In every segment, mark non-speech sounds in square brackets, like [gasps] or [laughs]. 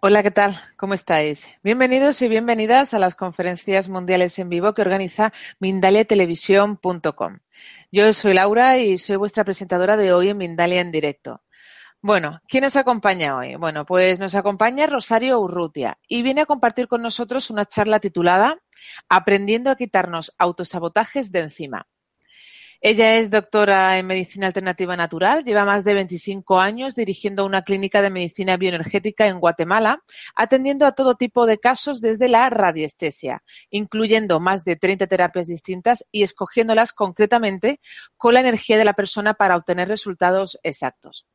Hola, ¿qué tal? ¿Cómo estáis? Bienvenidos y bienvenidas a las conferencias mundiales en vivo que organiza mindaliatelevisión.com. Yo soy Laura y soy vuestra presentadora de hoy en Mindalia en directo. Bueno, ¿quién nos acompaña hoy? Bueno, pues nos acompaña Rosario Urrutia y viene a compartir con nosotros una charla titulada Aprendiendo a quitarnos autosabotajes de encima. Ella es doctora en medicina alternativa natural, lleva más de 25 años dirigiendo una clínica de medicina bioenergética en Guatemala, atendiendo a todo tipo de casos desde la radiestesia, incluyendo más de 30 terapias distintas y escogiéndolas concretamente con la energía de la persona para obtener resultados exactos.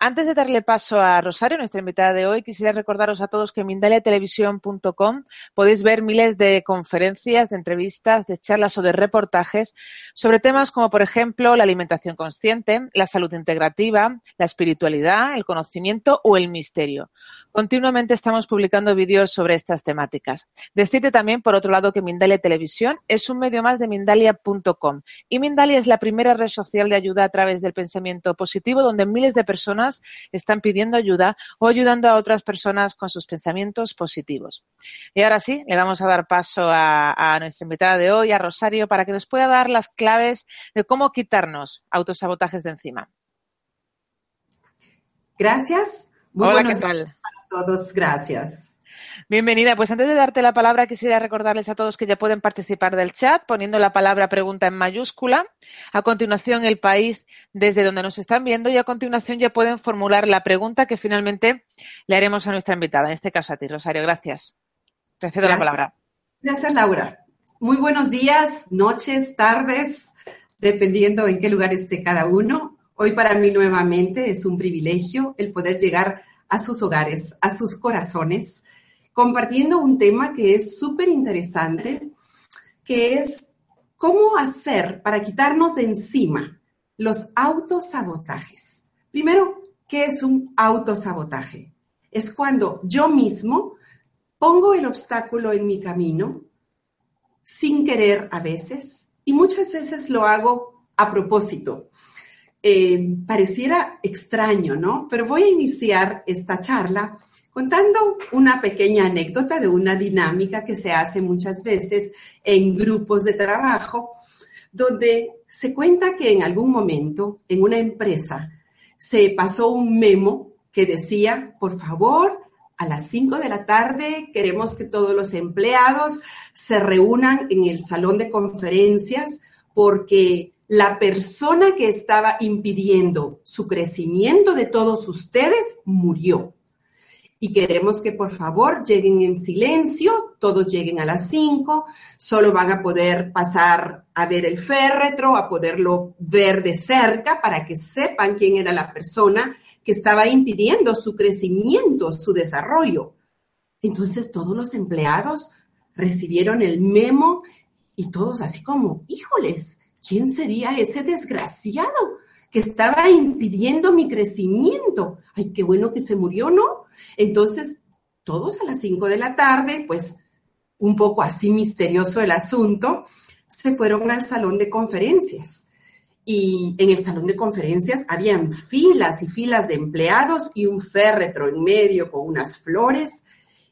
Antes de darle paso a Rosario, nuestra invitada de hoy, quisiera recordaros a todos que en mindaliatelevisión.com podéis ver miles de conferencias, de entrevistas, de charlas o de reportajes sobre temas como, por ejemplo, la alimentación consciente, la salud integrativa, la espiritualidad, el conocimiento o el misterio. Continuamente estamos publicando vídeos sobre estas temáticas. Decirte también, por otro lado, que Mindalia Televisión es un medio más de Mindalia.com y Mindalia es la primera red social de ayuda a través del pensamiento positivo donde miles de personas están pidiendo ayuda o ayudando a otras personas con sus pensamientos positivos. Y ahora sí, le vamos a dar paso a, nuestra invitada de hoy, a Rosario, para que nos pueda dar las claves de cómo quitarnos autosabotajes de encima. Gracias. Muy Hola, ¿qué tal? A todos, gracias. Bienvenida. Pues antes de darte la palabra, quisiera recordarles a todos que ya pueden participar del chat poniendo la palabra pregunta en mayúscula. A continuación, el país desde donde nos están viendo y a continuación ya pueden formular la pregunta que finalmente le haremos a nuestra invitada, en este caso a ti, Rosario. Gracias. Te cedo la palabra. Gracias, Laura. Muy buenos días, noches, tardes, dependiendo en qué lugar esté cada uno. Hoy para mí nuevamente es un privilegio el poder llegar a sus hogares, a sus corazones, compartiendo un tema que es súper interesante, que es cómo hacer para quitarnos de encima los autosabotajes. Primero, ¿qué es un autosabotaje? Es cuando yo mismo pongo el obstáculo en mi camino sin querer a veces y muchas veces lo hago a propósito. Eh, pareciera extraño, ¿no? Pero voy a iniciar esta charla contando una pequeña anécdota de una dinámica que se hace muchas veces en grupos de trabajo, donde se cuenta que en algún momento en una empresa se pasó un memo que decía, por favor, a las 5 de la tarde queremos que todos los empleados se reúnan en el salón de conferencias porque la persona que estaba impidiendo su crecimiento de todos ustedes murió y queremos que por favor lleguen en silencio, todos lleguen a las 5, solo van a poder pasar a ver el féretro, a poderlo ver de cerca para que sepan quién era la persona que estaba impidiendo su crecimiento, su desarrollo. Entonces todos los empleados recibieron el memo y todos así como, híjoles, ¿quién sería ese desgraciado? Que estaba impidiendo mi crecimiento. Ay, qué bueno que se murió, ¿no? Entonces, todos a las 5 de la tarde, pues un poco así misterioso el asunto, se fueron al salón de conferencias. Y en el salón de conferencias habían filas y filas de empleados y un féretro en medio con unas flores.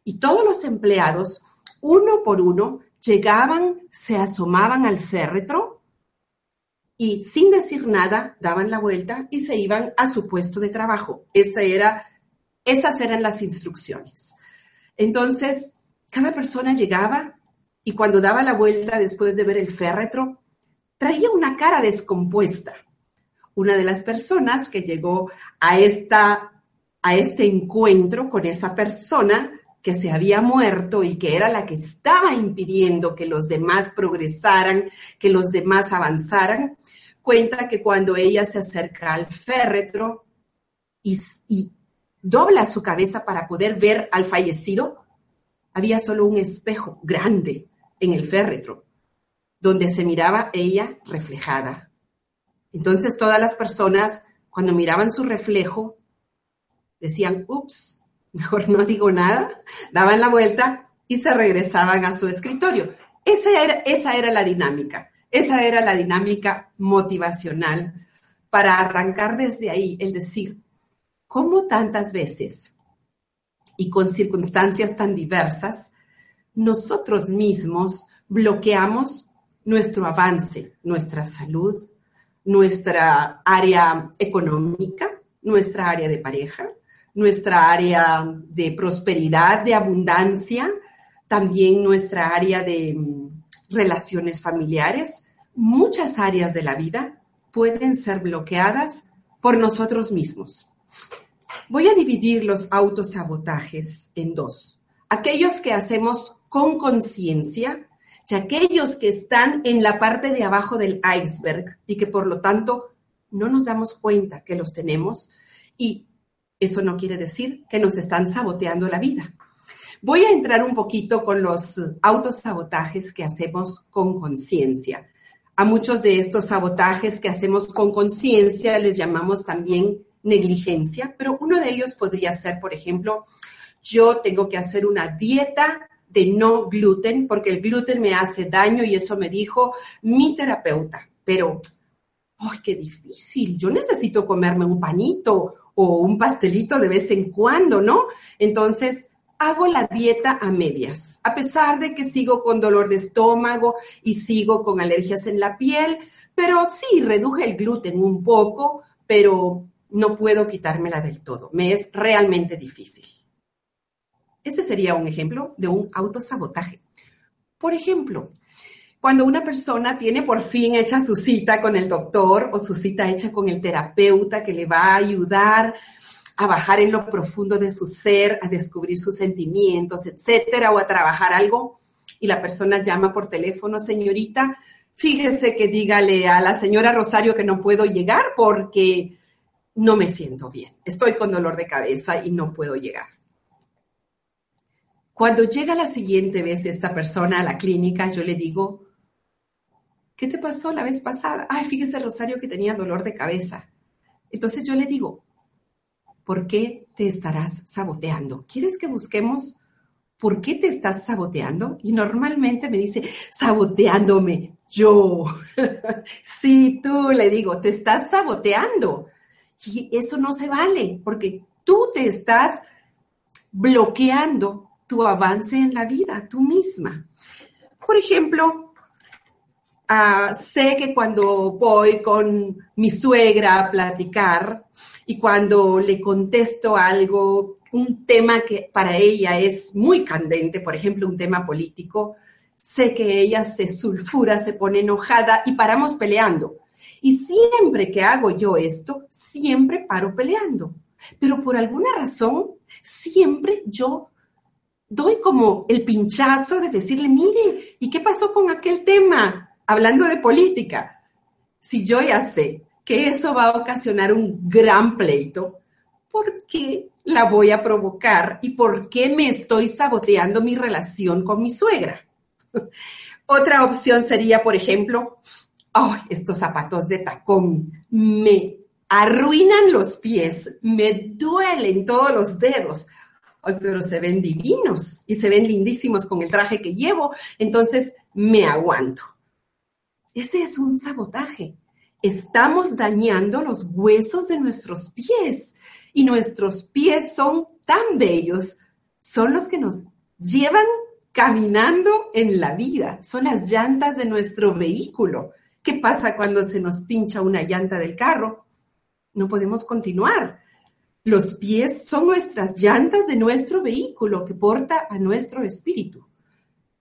Y todos los empleados, uno por uno, llegaban, se asomaban al féretro y sin decir nada daban la vuelta y se iban a su puesto de trabajo. Esas eran las instrucciones. Entonces, cada persona llegaba y cuando daba la vuelta después de ver el féretro, traía una cara descompuesta. Una de las personas que llegó a, esta, a este encuentro con esa persona que se había muerto y que era la que estaba impidiendo que los demás progresaran, que los demás avanzaran, cuenta que cuando ella se acerca al féretro y, dobla su cabeza para poder ver al fallecido, había solo un espejo grande en el féretro, donde se miraba ella reflejada. Entonces todas las personas, cuando miraban su reflejo, decían, ups, mejor no digo nada, daban la vuelta y se regresaban a su escritorio. Esa era, esa era la dinámica. Esa era la dinámica motivacional para arrancar desde ahí, el decir, ¿cómo tantas veces y con circunstancias tan diversas, nosotros mismos bloqueamos nuestro avance, nuestra salud, nuestra área económica, nuestra área de pareja, nuestra área de prosperidad, de abundancia, también nuestra área de mm, relaciones familiares. Muchas áreas de la vida pueden ser bloqueadas por nosotros mismos. Voy a dividir los autosabotajes en dos. Aquellos que hacemos con conciencia y aquellos que están en la parte de abajo del iceberg y que por lo tanto no nos damos cuenta que los tenemos y eso no quiere decir que nos están saboteando la vida. Voy a entrar un poquito con los autosabotajes que hacemos con conciencia. A muchos de estos sabotajes que hacemos con conciencia les llamamos también negligencia, pero uno de ellos podría ser, por ejemplo, yo tengo que hacer una dieta de no gluten porque el gluten me hace daño y eso me dijo mi terapeuta. Pero, ¡ay, qué difícil! Yo necesito comerme un panito o un pastelito de vez en cuando, ¿no? Entonces, hago la dieta a medias, a pesar de que sigo con dolor de estómago y sigo con alergias en la piel, pero sí, reduje el gluten un poco, pero no puedo quitármela del todo. Me es realmente difícil. Ese sería un ejemplo de un autosabotaje. Por ejemplo, cuando una persona tiene por fin hecha su cita con el doctor o su cita hecha con el terapeuta que le va a ayudar a bajar en lo profundo de su ser, a descubrir sus sentimientos, etcétera, o a trabajar algo, y la persona llama por teléfono, señorita, fíjese que dígale a la señora Rosario que no puedo llegar porque no me siento bien, estoy con dolor de cabeza y no puedo llegar. Cuando llega la siguiente vez esta persona a la clínica, yo le digo, ¿qué te pasó la vez pasada? Ay, fíjese Rosario que tenía dolor de cabeza. Entonces yo le digo, ¿por qué te estarás saboteando? ¿Quieres que busquemos por qué te estás saboteando? Y normalmente me dice, saboteándome, yo. [laughs] sí, tú le digo, te estás saboteando. Y eso no se vale, porque tú te estás bloqueando tu avance en la vida, tú misma. Por ejemplo, ah, sé que cuando voy con mi suegra a platicar y cuando le contesto algo, un tema que para ella es muy candente, por ejemplo, un tema político, sé que ella se sulfura, se pone enojada y paramos peleando. Y siempre que hago yo esto, siempre paro peleando. Pero por alguna razón, siempre yo doy como el pinchazo de decirle, mire, ¿y qué pasó con aquel tema? Hablando de política. Si yo ya sé que eso va a ocasionar un gran pleito, ¿por qué la voy a provocar y por qué me estoy saboteando mi relación con mi suegra? [laughs] Otra opción sería, por ejemplo, oh, estos zapatos de tacón me arruinan los pies, me duelen todos los dedos. Pero se ven divinos y se ven lindísimos con el traje que llevo, entonces me aguanto. Ese es un sabotaje. Estamos dañando los huesos de nuestros pies y nuestros pies son tan bellos, son los que nos llevan caminando en la vida, son las llantas de nuestro vehículo. ¿Qué pasa cuando se nos pincha una llanta del carro? No podemos continuar los pies son nuestras llantas de nuestro vehículo que porta a nuestro espíritu.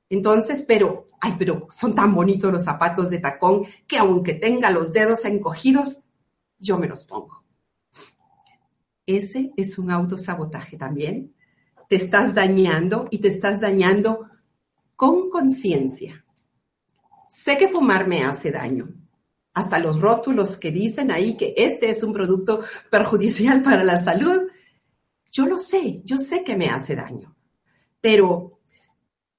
Entonces, pero, ay, pero son tan bonitos los zapatos de tacón que aunque tenga los dedos encogidos, yo me los pongo. Ese es un autosabotaje también. Te estás dañando y te estás dañando con conciencia. Sé que fumar me hace daño, hasta los rótulos que dicen ahí que este es un producto perjudicial para la salud. Yo lo sé, yo sé que me hace daño, pero,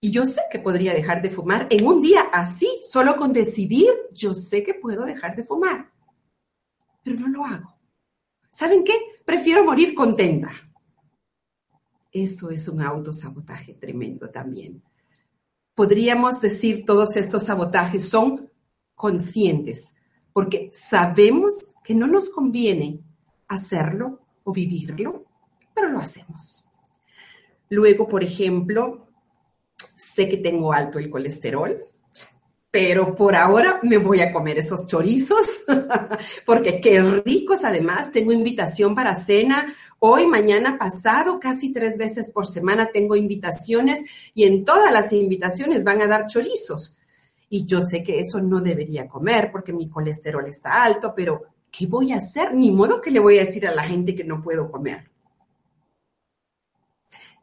y yo sé que podría dejar de fumar en un día así, solo con decidir, yo sé que puedo dejar de fumar, pero no lo hago. ¿Saben qué? Prefiero morir contenta. Eso es un autosabotaje tremendo también. Podríamos decir todos estos sabotajes son conscientes, porque sabemos que no nos conviene hacerlo o vivirlo, pero lo hacemos. Luego, por ejemplo, sé que tengo alto el colesterol, pero por ahora me voy a comer esos chorizos, [laughs] porque qué ricos además. Tengo invitación para cena hoy, mañana, pasado, casi tres veces por semana tengo invitaciones y en todas las invitaciones van a dar chorizos. Y yo sé que eso no debería comer porque mi colesterol está alto, pero ¿qué voy a hacer? Ni modo que le voy a decir a la gente que no puedo comer.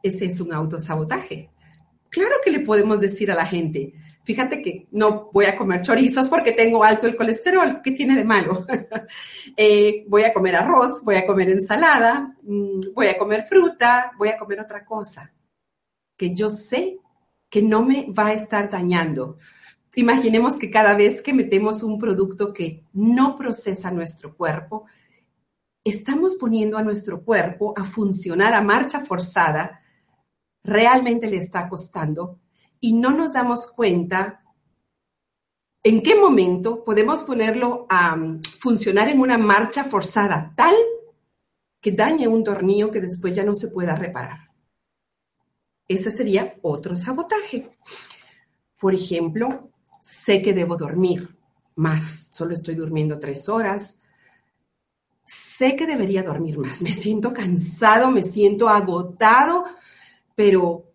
Ese es un autosabotaje. Claro que le podemos decir a la gente, fíjate que no voy a comer chorizos porque tengo alto el colesterol. ¿Qué tiene de malo? [laughs] Eh, voy a comer arroz, voy a comer ensalada, mm, voy a comer fruta, voy a comer otra cosa que yo sé que no me va a estar dañando. Imaginemos que cada vez que metemos un producto que no procesa nuestro cuerpo, estamos poniendo a nuestro cuerpo a funcionar a marcha forzada, realmente le está costando y no nos damos cuenta en qué momento podemos ponerlo a mm, funcionar en una marcha forzada tal que dañe un tornillo que después ya no se pueda reparar. Ese sería otro sabotaje. Por ejemplo, sé que debo dormir más, solo estoy durmiendo tres horas. Sé que debería dormir más, me siento cansado, me siento agotado, pero,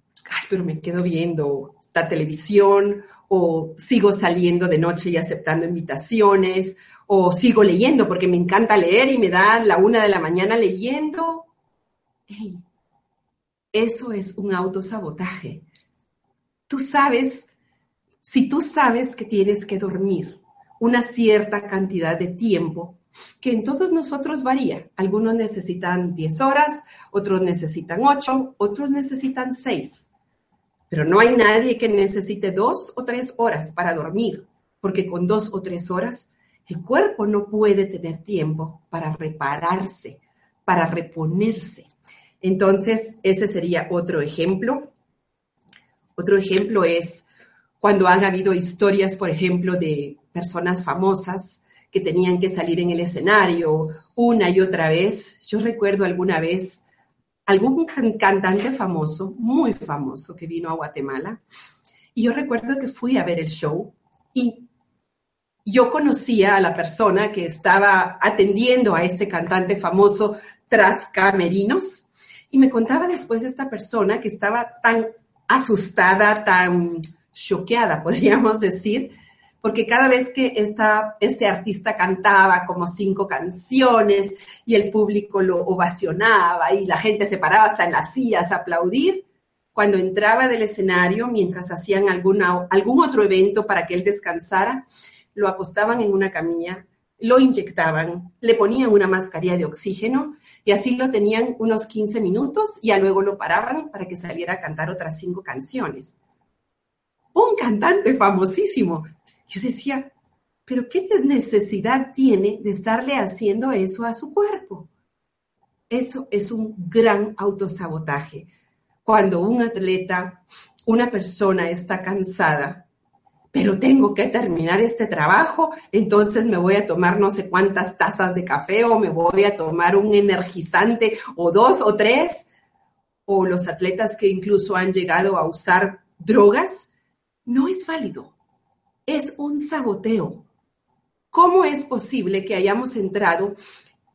pero me quedo viendo la televisión o sigo saliendo de noche y aceptando invitaciones o sigo leyendo porque me encanta leer y me da la una de la mañana leyendo. eso es un autosabotaje. Tú sabes, si tú sabes que tienes que dormir una cierta cantidad de tiempo, que en todos nosotros varía. Algunos necesitan 10 horas, otros necesitan 8, otros necesitan 6. Pero no hay nadie que necesite dos o tres horas para dormir, porque con dos o tres horas el cuerpo no puede tener tiempo para repararse, para reponerse. Entonces, ese sería otro ejemplo. Otro ejemplo es cuando han habido historias, por ejemplo, de personas famosas que tenían que salir en el escenario una y otra vez. Yo recuerdo alguna vez algún cantante famoso, muy famoso, que vino a Guatemala. Y yo recuerdo que fui a ver el show y yo conocía a la persona que estaba atendiendo a este cantante famoso tras camerinos y me contaba después esta persona que estaba tan asustada, tan choqueada, [laughs] podríamos decir, porque cada vez que esta, este artista cantaba como cinco canciones y el público lo ovacionaba y la gente se paraba hasta en las sillas a aplaudir, cuando entraba del escenario, mientras hacían alguna, algún otro evento para que él descansara, lo acostaban en una camilla, lo inyectaban, le ponían una mascarilla de oxígeno y así lo tenían unos 15 minutos y luego lo paraban para que saliera a cantar otras cinco canciones. Un cantante famosísimo, yo decía, pero ¿qué necesidad tiene de estarle haciendo eso a su cuerpo? Eso es un gran autosabotaje. Cuando un atleta, una persona está cansada, pero tengo que terminar este trabajo, entonces me voy a tomar no sé cuántas tazas de café o me voy a tomar un energizante o dos o tres, o los atletas que incluso han llegado a usar drogas, no es válido es un saboteo. ¿Cómo es posible que hayamos entrado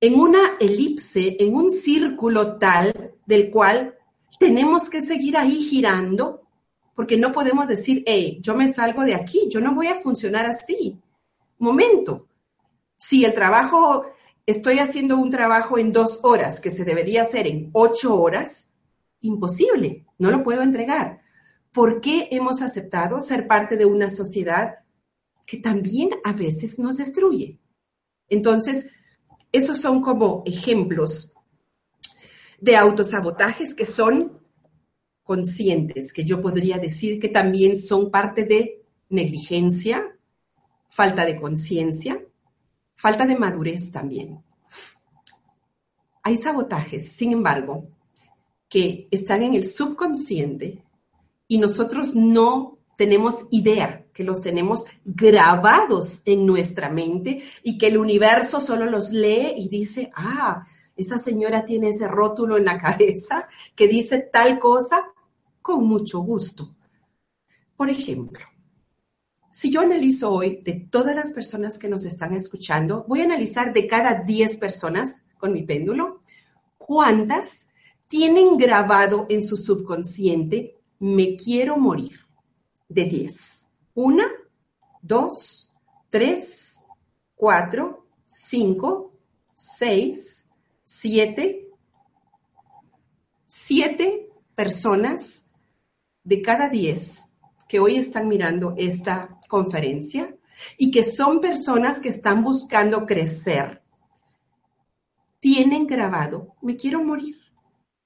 en una elipse, en un círculo tal del cual tenemos que seguir ahí girando? Porque no podemos decir, hey, yo me salgo de aquí, yo no voy a funcionar así. Momento. Si el trabajo, estoy haciendo un trabajo en dos horas que se debería hacer en ocho horas, imposible, no lo puedo entregar. ¿Por qué hemos aceptado ser parte de una sociedad que también a veces nos destruye. Entonces, esos son como ejemplos de autosabotajes que son conscientes, que yo podría decir que también son parte de negligencia, falta de conciencia, falta de madurez también. Hay sabotajes, sin embargo, que están en el subconsciente y nosotros no tenemos idea que los tenemos grabados en nuestra mente y que el universo solo los lee y dice, ah, esa señora tiene ese rótulo en la [laughs] cabeza que dice tal cosa, con mucho gusto. Por ejemplo, si yo analizo hoy de todas las personas que nos están escuchando, voy a analizar de cada 10 personas con mi péndulo, cuántas tienen grabado en su subconsciente, me quiero morir, de 10. Una, dos, tres, cuatro, cinco, seis, siete, siete personas de cada diez que hoy están mirando esta conferencia y que son personas que están buscando crecer, tienen grabado, me quiero morir.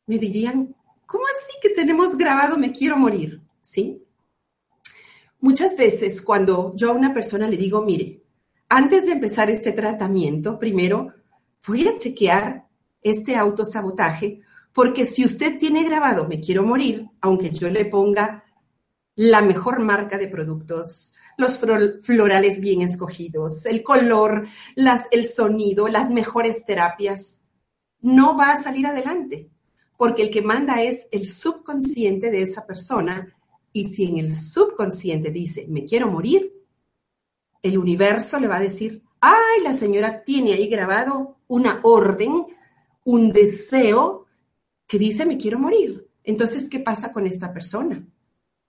Me dirían, ¿cómo así que tenemos grabado, me quiero morir? ¿Sí? Muchas veces cuando yo a una persona le digo, mire, antes de empezar este tratamiento, primero voy a chequear este autosabotaje, porque si usted tiene grabado me quiero morir, aunque yo le ponga la mejor marca de productos, los florales bien escogidos, el color, el sonido, las mejores terapias, no va a salir adelante, porque el que manda es el subconsciente de esa persona y si en el subconsciente dice, me quiero morir, el universo le va a decir, ay, la señora tiene ahí grabado una orden, un deseo que dice, me quiero morir. Entonces, ¿qué pasa con esta persona?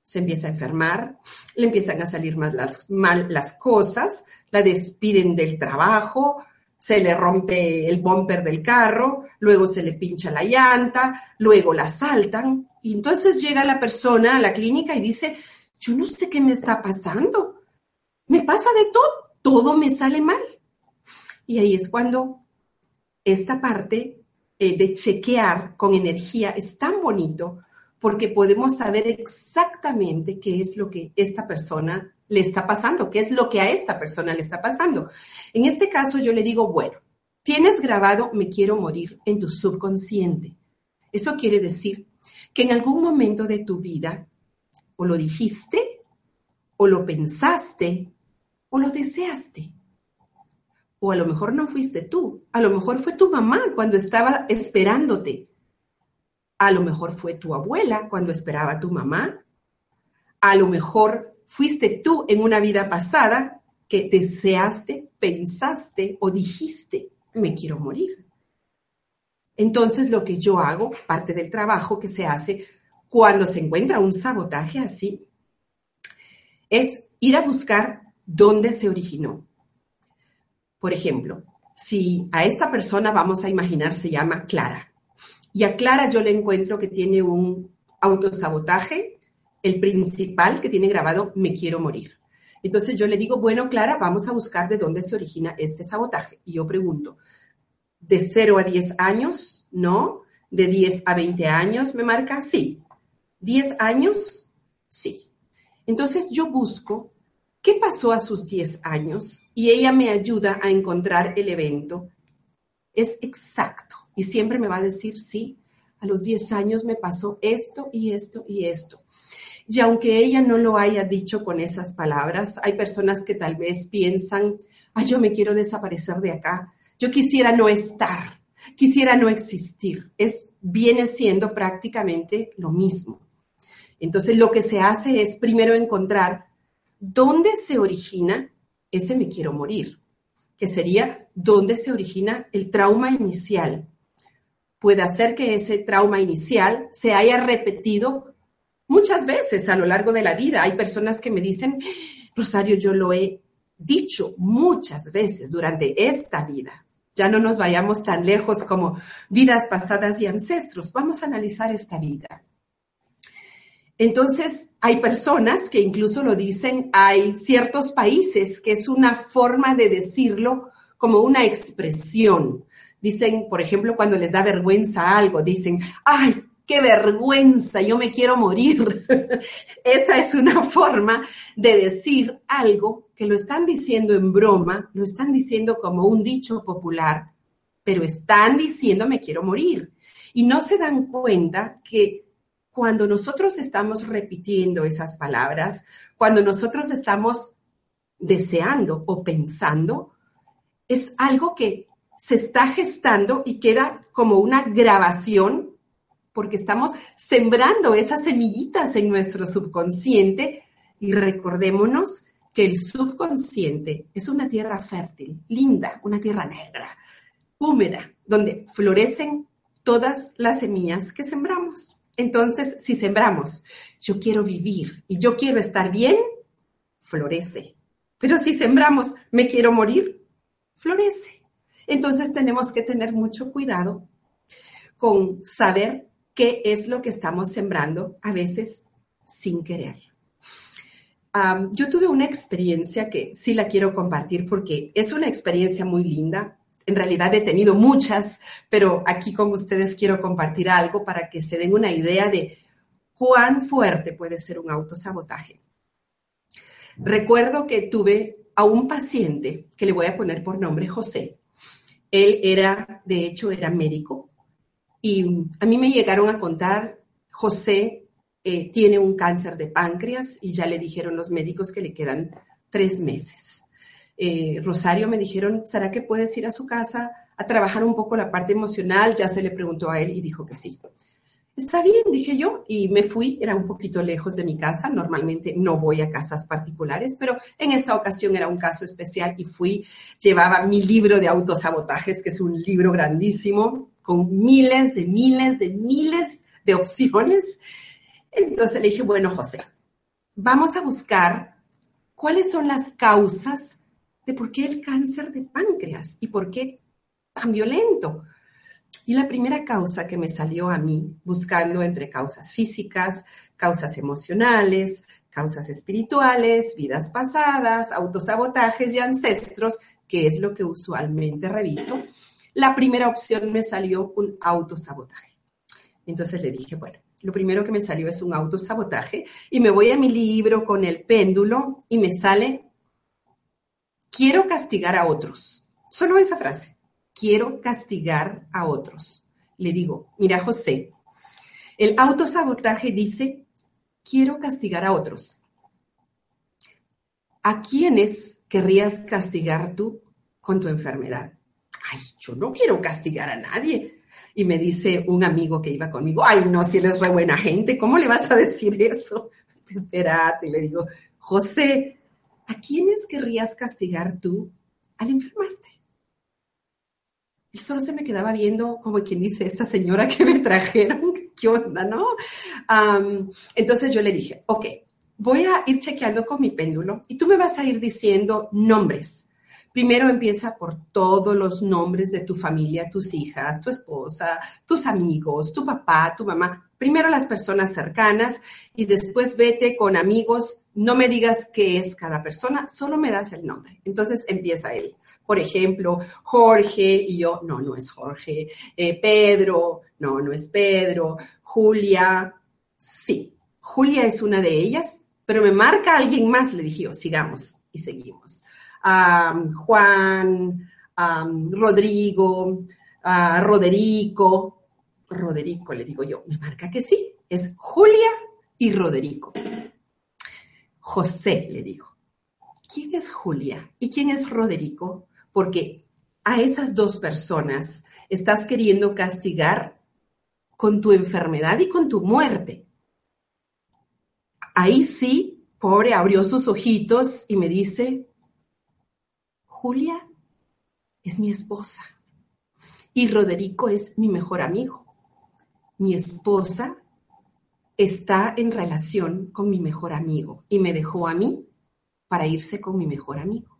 Se empieza a enfermar, le empiezan a salir mal las, mal las cosas, la despiden del trabajo, se le rompe el bumper del carro, luego se le pincha la llanta, luego la saltan. Y entonces llega la persona a la clínica y dice, yo no sé qué me está pasando. Me pasa de todo, todo me sale mal. Y ahí es cuando esta parte eh, de chequear con energía es tan bonito porque podemos saber exactamente qué es lo que esta persona le está pasando, qué es lo que a esta persona le está pasando. En este caso yo le digo, bueno, tienes grabado me quiero morir en tu subconsciente. Eso quiere decir que en algún momento de tu vida o lo dijiste, o lo pensaste, o lo deseaste. O a lo mejor no fuiste tú, a lo mejor fue tu mamá cuando estaba esperándote. A lo mejor fue tu abuela cuando esperaba a tu mamá. A lo mejor fuiste tú en una vida pasada que deseaste, pensaste o dijiste, me quiero morir. Entonces lo que yo hago, parte del trabajo que se hace cuando se encuentra un sabotaje así, es ir a buscar dónde se originó. Por ejemplo, si a esta persona vamos a imaginar se llama Clara, y a Clara yo le encuentro que tiene un autosabotaje el principal que tiene grabado me quiero morir. Entonces yo le digo, bueno, Clara, vamos a buscar de dónde se origina este sabotaje. Y yo pregunto, ¿de 0 a 10 años? No. ¿De 10 a 20 años me marca? Sí. ¿10 años? Sí. Entonces yo busco qué pasó a sus 10 años y ella me ayuda a encontrar el evento. Es exacto. Y siempre me va a decir, sí, a los 10 años me pasó esto y esto y esto. Y aunque ella no lo haya dicho con esas palabras, hay personas que tal vez piensan, ay, yo me quiero desaparecer de acá, yo quisiera no estar, quisiera no existir. Es, viene siendo prácticamente lo mismo. Entonces, lo que se hace es primero encontrar dónde se origina ese me quiero morir, que sería dónde se origina el trauma inicial. Puede hacer que ese trauma inicial se haya repetido Muchas veces a lo largo de la vida hay personas que me dicen, Rosario, yo lo he dicho muchas veces durante esta vida. Ya no nos vayamos tan lejos como vidas pasadas y ancestros. Vamos a analizar esta vida. Entonces, hay personas que incluso lo dicen, hay ciertos países que es una forma de decirlo como una expresión. Dicen, por ejemplo, cuando les da vergüenza algo, dicen, ay, qué vergüenza, yo me quiero morir. [laughs] Esa es una forma de decir algo que lo están diciendo en broma, lo están diciendo como un dicho popular, pero están diciendo me quiero morir. Y no se dan cuenta que cuando nosotros estamos repitiendo esas palabras, cuando nosotros estamos deseando o pensando, es algo que se está gestando y queda como una grabación, porque estamos sembrando esas semillitas en nuestro subconsciente y recordémonos que el subconsciente es una tierra fértil, linda, una tierra negra, húmeda, donde florecen todas las semillas que sembramos. Entonces, si sembramos, yo quiero vivir y yo quiero estar bien, florece. Pero si sembramos, me quiero morir, florece. Entonces tenemos que tener mucho cuidado con saber qué es lo que estamos sembrando, a veces sin querer. yo tuve una experiencia que sí la quiero compartir porque es una experiencia muy linda. En realidad he tenido muchas, pero aquí con ustedes quiero compartir algo para que se den una idea de cuán fuerte puede ser un autosabotaje. Recuerdo que tuve a un paciente que le voy a poner por nombre José. Él era, de hecho, era médico y a mí me llegaron a contar, José eh, tiene un cáncer de páncreas y ya le dijeron los médicos que le quedan tres meses. Eh, Rosario me dijeron, ¿será que puedes ir a su casa a trabajar un poco la parte emocional? Ya se le preguntó a él y dijo que sí. Está bien, dije yo, y me fui, era un poquito lejos de mi casa, normalmente no voy a casas particulares, pero en esta ocasión era un caso especial y fui, llevaba mi libro de autosabotajes, que es un libro grandísimo, con miles de miles de miles de opciones. Entonces le dije, bueno, José, vamos a buscar cuáles son las causas de por qué el cáncer de páncreas y por qué tan violento. Y la primera causa que me salió a mí, buscando entre causas físicas, causas emocionales, causas espirituales, vidas pasadas, autosabotajes y ancestros, que es lo que usualmente reviso, la primera opción me salió un autosabotaje. Entonces le dije, bueno, lo primero que me salió es un autosabotaje y me voy a mi libro con el péndulo y me sale, quiero castigar a otros. Solo esa frase quiero castigar a otros. Le digo, mira José, el autosabotaje dice, quiero castigar a otros. ¿A quiénes querrías castigar tú con tu enfermedad? Ay, yo no quiero castigar a nadie. Y me dice un amigo que iba conmigo, ay, no, si él es re buena gente, ¿cómo le vas a decir eso? [laughs] Espérate, le digo, José, ¿a quiénes querrías castigar tú al enfermarte? Él solo se me quedaba viendo como quien dice, esta señora que me trajeron, ¿qué onda, no? entonces yo le dije, ok, voy a ir chequeando con mi péndulo y tú me vas a ir diciendo nombres. Primero empieza por todos los nombres de tu familia, tus hijas, tu esposa, tus amigos, tu papá, tu mamá. Primero las personas cercanas y después vete con amigos. No me digas qué es cada persona, solo me das el nombre. Entonces empieza él por ejemplo, Jorge y yo, no, no es Jorge, eh, Pedro, no, no es Pedro, Julia, sí, Julia es una de ellas, pero me marca alguien más, le dije yo, sigamos y seguimos. Juan, Rodrigo, Roderico, Roderico, le digo yo, me marca que sí, es Julia y Roderico. José, le digo, ¿quién es Julia y quién es Roderico? Porque a esas dos personas estás queriendo castigar con tu enfermedad y con tu muerte. Ahí sí, pobre, abrió sus ojitos y me dice, Julia es mi esposa y Roderico es mi mejor amigo. Mi esposa está en relación con mi mejor amigo y me dejó a mí para irse con mi mejor amigo.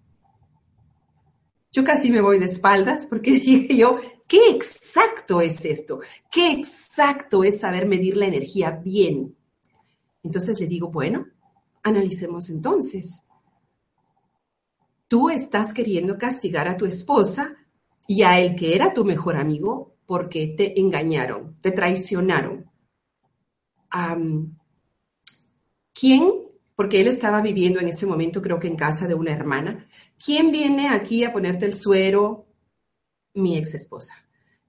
Yo casi me voy de espaldas porque [laughs] dije yo, ¿qué exacto es esto? ¿Qué exacto es saber medir la energía bien? Entonces le digo, bueno, analicemos entonces. Tú estás queriendo castigar a tu esposa y a el que era tu mejor amigo porque te engañaron, te traicionaron. ¿Quién porque él estaba viviendo en ese momento, creo que en casa de una hermana. ¿Quién viene aquí a ponerte el suero? Mi ex esposa.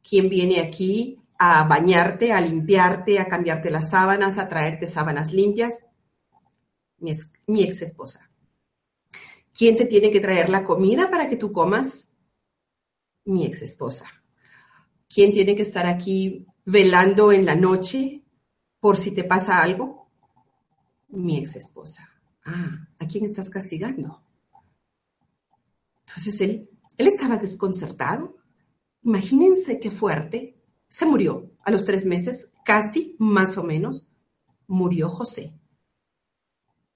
¿Quién viene aquí a bañarte, a limpiarte, a cambiarte las sábanas, a traerte sábanas limpias? Mi, mi ex esposa. ¿Quién te tiene que traer la comida para que tú comas? Mi ex esposa. ¿Quién tiene que estar aquí velando en la noche por si te pasa algo? Mi ex esposa. Ah, ¿a quién estás castigando? Entonces él, él estaba desconcertado. Imagínense qué fuerte. Se murió a los tres meses, casi, más o menos, murió José.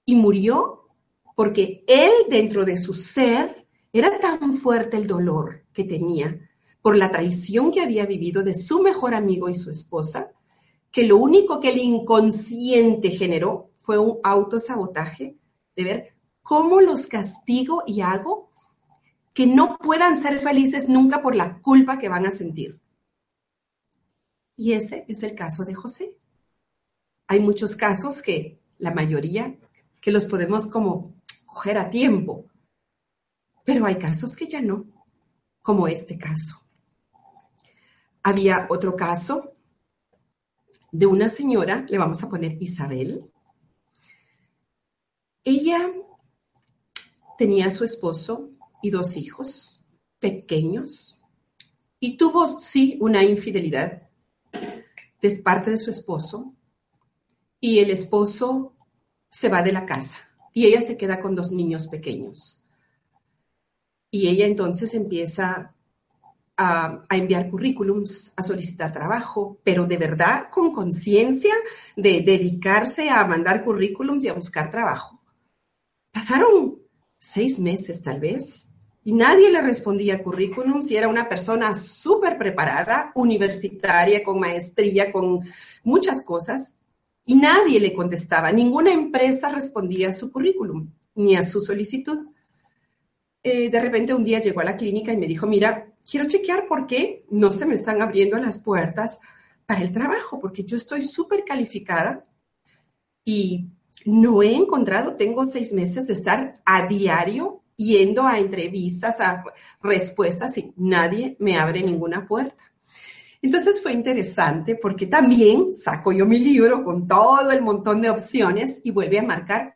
Y murió porque él dentro de su ser era tan fuerte el dolor que tenía por la traición que había vivido de su mejor amigo y su esposa, que lo único que el inconsciente generó fue un autosabotaje de ver cómo los castigo y hago que no puedan ser felices nunca por la culpa que van a sentir. Y ese es el caso de José. Hay muchos casos que, la mayoría, que los podemos como coger a tiempo, pero hay casos que ya no, como este caso. Había otro caso de una señora, le vamos a poner Isabel. Ella tenía a su esposo y dos hijos pequeños y tuvo, sí, una infidelidad de parte de su esposo y el esposo se va de la casa y ella se queda con dos niños pequeños. Y ella entonces empieza a, enviar currículums, a solicitar trabajo, pero de verdad con conciencia de dedicarse a mandar currículums y a buscar trabajo. Pasaron seis meses tal vez y nadie le respondía currículums y era una persona súper preparada, universitaria, con maestría, con muchas cosas y nadie le contestaba. Ninguna empresa respondía a su currículum ni a su solicitud. Eh, de repente un día llegó a la clínica y me dijo, mira, quiero chequear por qué no se me están abriendo las puertas para el trabajo, porque yo estoy súper calificada y no he encontrado, tengo seis meses de estar a diario yendo a entrevistas, a respuestas y nadie me abre ninguna puerta. Entonces fue interesante porque también saco yo mi libro con todo el montón de opciones y vuelve a marcar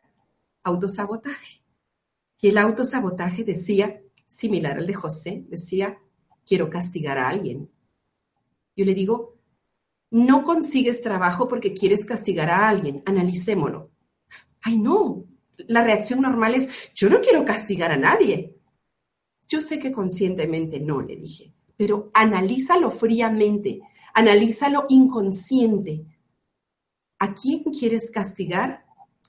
autosabotaje. Y el autosabotaje decía, similar al de José, decía, quiero castigar a alguien. Yo le digo, no consigues trabajo porque quieres castigar a alguien, analicémoslo. Ay, no, la reacción normal es, yo no quiero castigar a nadie. Yo sé que conscientemente no, le dije, pero analízalo fríamente, analízalo inconsciente. ¿A quién quieres castigar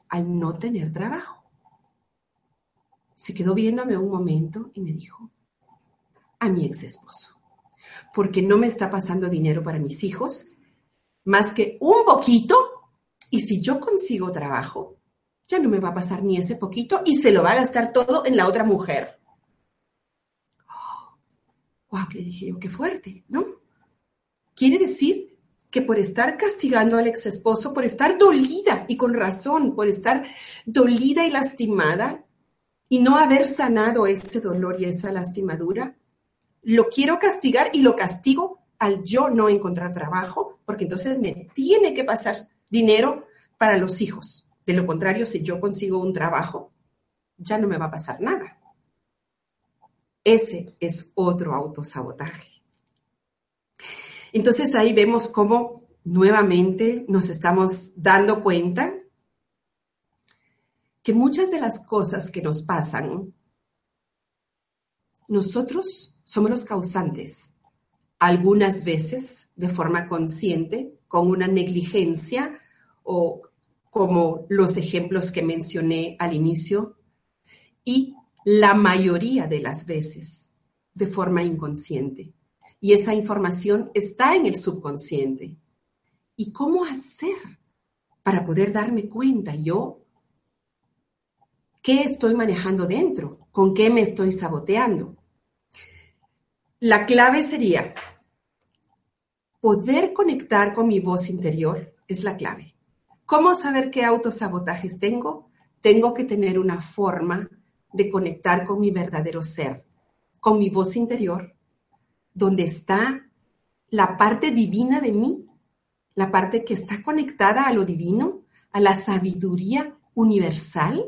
al no tener trabajo? Se quedó viéndome un momento y me dijo, a mi ex esposo, porque no me está pasando dinero para mis hijos, más que un poquito, y si yo consigo trabajo, ya no me va a pasar ni ese poquito y se lo va a gastar todo en la otra mujer. [gasps] wow, le dije yo, qué fuerte, ¿no? Quiere decir que por estar castigando al ex esposo, por estar dolida y con razón, por estar dolida y lastimada y no haber sanado ese dolor y esa lastimadura, lo quiero castigar y lo castigo al yo no encontrar trabajo, porque entonces me tiene que pasar dinero para los hijos. De lo contrario, si yo consigo un trabajo, ya no me va a pasar nada. Ese es otro autosabotaje. Entonces ahí vemos cómo nuevamente nos estamos dando cuenta que muchas de las cosas que nos pasan, nosotros somos los causantes, algunas veces de forma consciente, con una negligencia o como los ejemplos que mencioné al inicio, y la mayoría de las veces de forma inconsciente. Y esa información está en el subconsciente. ¿Y cómo hacer para poder darme cuenta yo qué estoy manejando dentro? ¿Con qué me estoy saboteando? La clave sería poder conectar con mi voz interior, es la clave. ¿Cómo saber qué autosabotajes tengo? Tengo que tener una forma de conectar con mi verdadero ser, con mi voz interior, donde está la parte divina de mí, la parte que está conectada a lo divino, a la sabiduría universal.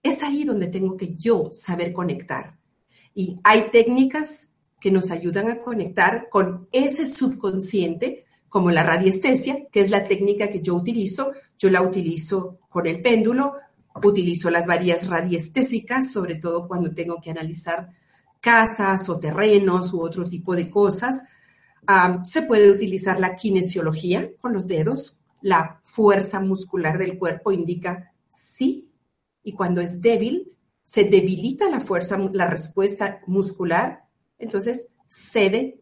Es ahí donde tengo que yo saber conectar. Y hay técnicas que nos ayudan a conectar con ese subconsciente, como la radiestesia, que es la técnica que yo utilizo. Yo la utilizo con el péndulo, utilizo las varias radiestésicas, sobre todo cuando tengo que analizar casas o terrenos u otro tipo de cosas. Ah, se puede utilizar la kinesiología con los dedos. La fuerza muscular del cuerpo indica sí. Y cuando es débil, se debilita la fuerza, la respuesta muscular. Entonces cede,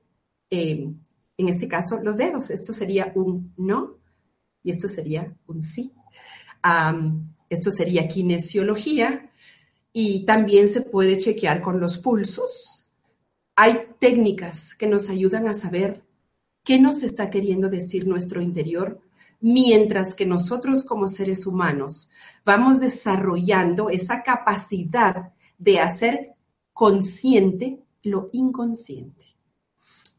eh, en este caso, los dedos. Esto sería un no y esto sería un sí. esto sería kinesiología y también se puede chequear con los pulsos. Hay técnicas que nos ayudan a saber qué nos está queriendo decir nuestro interior, mientras que nosotros como seres humanos vamos desarrollando esa capacidad de hacer consciente lo inconsciente.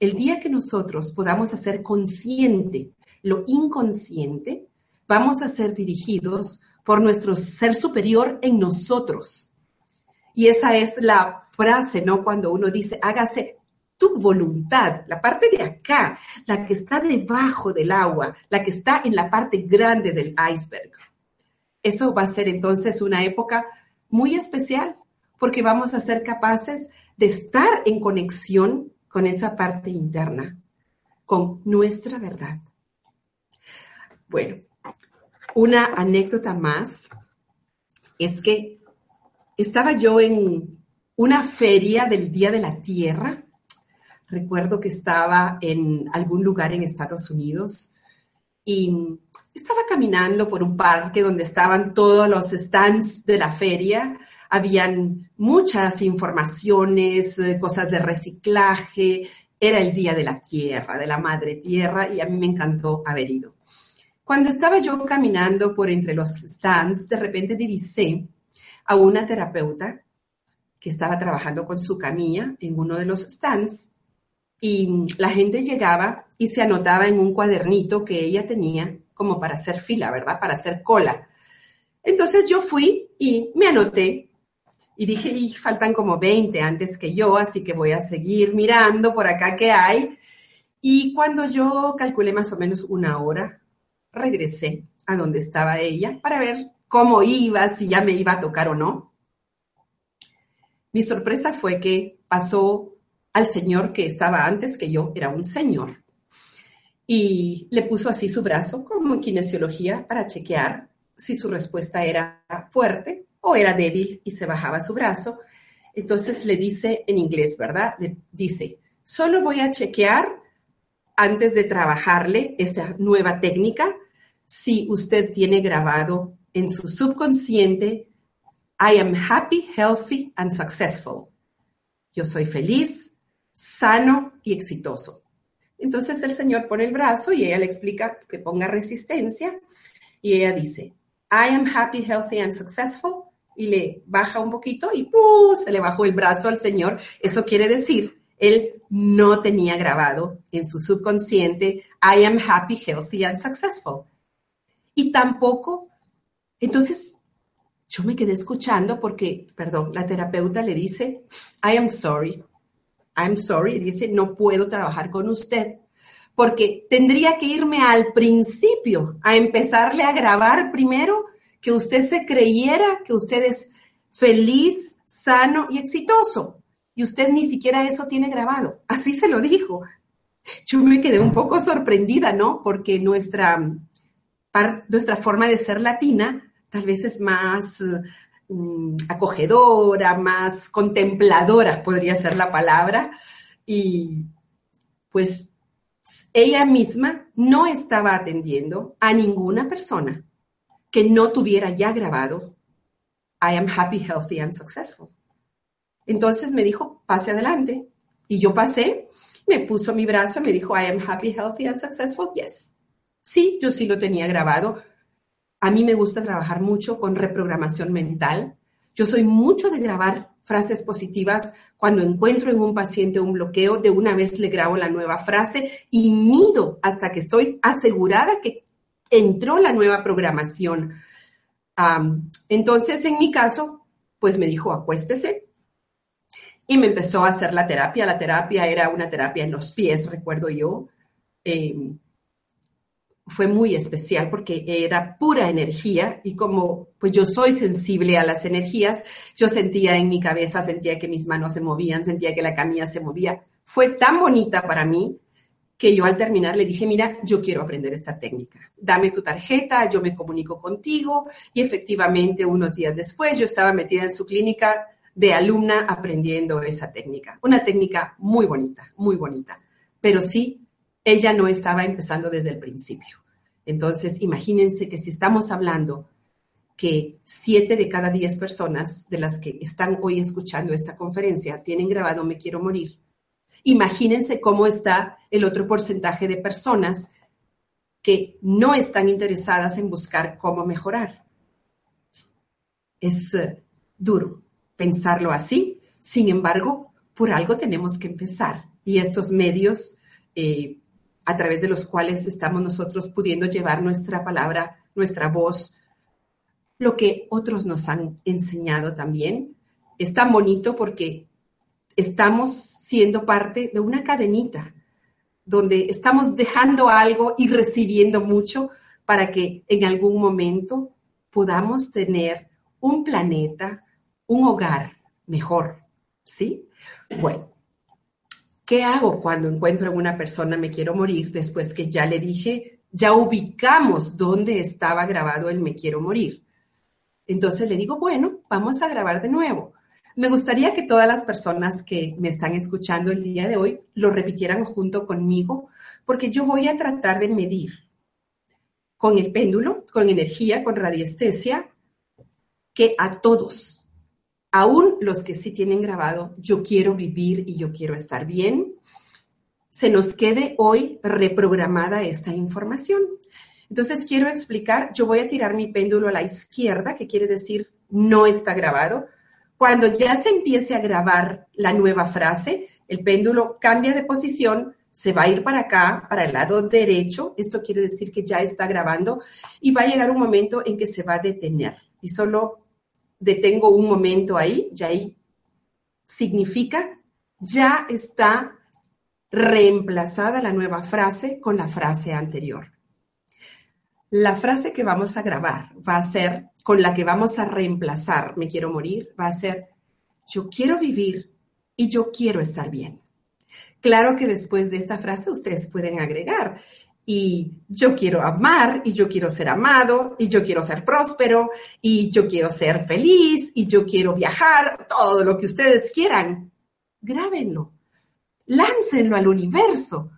El día que nosotros podamos hacer consciente lo inconsciente, vamos a ser dirigidos por nuestro ser superior en nosotros y esa es la frase, ¿no? Cuando uno dice, hágase tu voluntad, la parte de acá, la que está debajo del agua, la que está en la parte grande del iceberg. Eso va a ser entonces una época muy especial porque vamos a ser capaces de estar en conexión con esa parte interna, con nuestra verdad. Bueno, una anécdota más es que estaba yo en una feria del Día de la Tierra. Recuerdo que estaba en algún lugar en Estados Unidos y estaba caminando por un parque donde estaban todos los stands de la feria. Habían muchas informaciones, eh, cosas de reciclaje. Era el Día de la Tierra, de la Madre Tierra, y a mí me encantó haber ido. Cuando estaba yo caminando por entre los stands, de repente divisé a una terapeuta que estaba trabajando con su camilla en uno de los stands y la gente llegaba y se anotaba en un cuadernito que ella tenía como para hacer fila, ¿verdad? Para hacer cola. Entonces yo fui y me anoté y dije, faltan como 20 antes que yo, así que voy a seguir mirando por acá qué hay. Y cuando yo calculé más o menos una hora, regresé a donde estaba ella para ver cómo iba, si ya me iba a tocar o no. Mi sorpresa fue que pasó al señor que estaba antes que yo, era un señor, y le puso así su brazo como en kinesiología para chequear si su respuesta era fuerte o era débil y se bajaba su brazo. Entonces le dice en inglés, ¿verdad? Le dice, solo voy a chequear antes de trabajarle esta nueva técnica si usted tiene grabado en su subconsciente, I am happy, healthy and successful. Yo soy feliz, sano y exitoso. Entonces el Señor pone el brazo y ella le explica que ponga resistencia y ella dice, I am happy, healthy and successful y le baja un poquito y se le bajó el brazo al Señor. Eso quiere decir, él no tenía grabado en su subconsciente, I am happy, healthy and successful. Y tampoco entonces, yo me quedé escuchando porque, perdón, la terapeuta le dice, I am sorry, I'm sorry, y dice, no puedo trabajar con usted, porque tendría que irme al principio, a empezarle a grabar primero que usted se creyera que usted es feliz, sano y exitoso. Y usted ni siquiera eso tiene grabado. Así se lo dijo. Yo me quedé un poco sorprendida, ¿no? Porque nuestra, nuestra forma de ser latina tal vez es más mm, acogedora, más contempladora, podría ser la palabra. Y pues ella misma no estaba atendiendo a ninguna persona que no tuviera ya grabado I am happy, healthy and successful. Entonces me dijo, pase adelante. Y yo pasé, me puso mi brazo, me dijo, I am happy, healthy and successful. Yes. Sí, yo sí lo tenía grabado. A mí me gusta trabajar mucho con reprogramación mental. Yo soy mucho de grabar frases positivas. Cuando encuentro en un paciente un bloqueo, de una vez le grabo la nueva frase y mido hasta que estoy asegurada que entró la nueva programación. entonces, en mi caso, pues me dijo, acuéstese. y me empezó a hacer la terapia. La terapia era una terapia en los pies, recuerdo yo. Eh, fue muy especial porque era pura energía y como pues yo soy sensible a las energías, yo sentía en mi cabeza, sentía que mis manos se movían, sentía que la camilla se movía. Fue tan bonita para mí que yo al terminar le dije, mira, yo quiero aprender esta técnica. Dame tu tarjeta, yo me comunico contigo y efectivamente unos días después yo estaba metida en su clínica de alumna aprendiendo esa técnica. Una técnica muy bonita, muy bonita, pero sí ella no estaba empezando desde el principio. Entonces, imagínense que si estamos hablando que siete de cada diez personas de las que están hoy escuchando esta conferencia tienen grabado Me quiero morir, imagínense cómo está el otro porcentaje de personas que no están interesadas en buscar cómo mejorar. Es eh, duro pensarlo así, sin embargo, por algo tenemos que empezar. Y estos medios eh, a través de los cuales estamos nosotros pudiendo llevar nuestra palabra, nuestra voz, lo que otros nos han enseñado también. Es tan bonito porque estamos siendo parte de una cadenita donde estamos dejando algo y recibiendo mucho para que en algún momento podamos tener un planeta, un hogar mejor, ¿sí? Bueno, ¿Qué hago cuando encuentro a una persona me quiero morir después que ya le dije, ya ubicamos dónde estaba grabado el me quiero morir? Entonces le digo, bueno, vamos a grabar de nuevo. Me gustaría que todas las personas que me están escuchando el día de hoy lo repitieran junto conmigo, porque yo voy a tratar de medir con el péndulo, con energía, con radiestesia, que a todos aún los que sí tienen grabado, yo quiero vivir y yo quiero estar bien, se nos quede hoy reprogramada esta información. Entonces quiero explicar, yo voy a tirar mi péndulo a la izquierda, que quiere decir no está grabado. Cuando ya se empiece a grabar la nueva frase, el péndulo cambia de posición, se va a ir para acá, para el lado derecho, esto quiere decir que ya está grabando y va a llegar un momento en que se va a detener y solo detengo un momento ahí, ya ahí significa, ya está reemplazada la nueva frase con la frase anterior. La frase que vamos a grabar va a ser, con la que vamos a reemplazar, me quiero morir, va a ser, yo quiero vivir y yo quiero estar bien. Claro que después de esta frase ustedes pueden agregar, y yo quiero amar y yo quiero ser amado y yo quiero ser próspero y yo quiero ser feliz y yo quiero viajar, todo lo que ustedes quieran. Grábenlo, láncenlo al universo,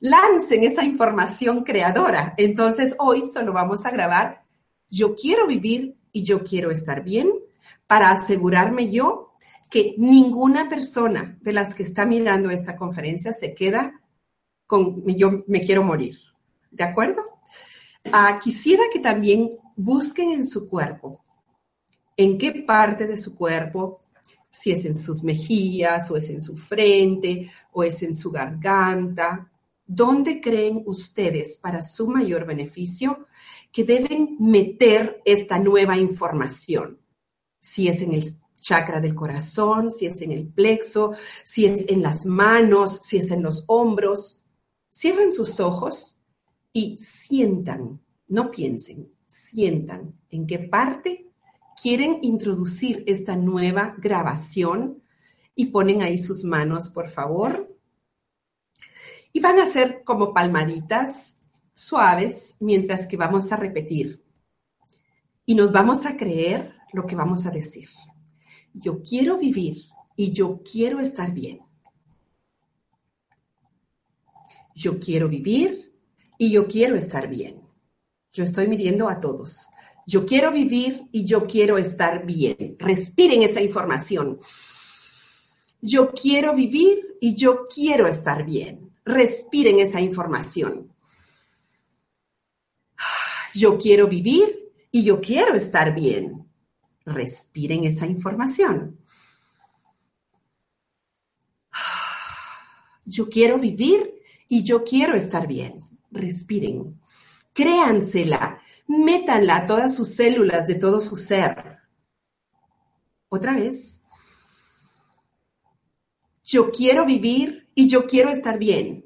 lancen esa información creadora. Entonces hoy solo vamos a grabar yo quiero vivir y yo quiero estar bien para asegurarme yo que ninguna persona de las que está mirando esta conferencia se queda con yo me quiero morir ¿De acuerdo? Ah, quisiera que también busquen en su cuerpo, en qué parte de su cuerpo, si es en sus mejillas o es en su frente o es en su garganta, ¿dónde creen ustedes para su mayor beneficio que deben meter esta nueva información? Si es en el chakra del corazón, si es en el plexo, si es en las manos, si es en los hombros. Cierren sus ojos y sientan, no piensen, sientan en qué parte quieren introducir esta nueva grabación y ponen ahí sus manos, por favor. Y van a hacer como palmaditas suaves mientras que vamos a repetir. Y nos vamos a creer lo que vamos a decir. Yo quiero vivir y yo quiero estar bien. Yo quiero vivir y yo quiero estar bien. Yo estoy midiendo a todos. Yo quiero vivir y yo quiero estar bien. Respiren esa información. Yo quiero vivir y yo quiero estar bien. Respiren esa información. Yo quiero vivir y yo quiero estar bien. Respiren esa información. Yo quiero vivir y yo quiero estar bien respiren, créansela, métanla a todas sus células de todo su ser. Otra vez. Yo quiero vivir y yo quiero estar bien.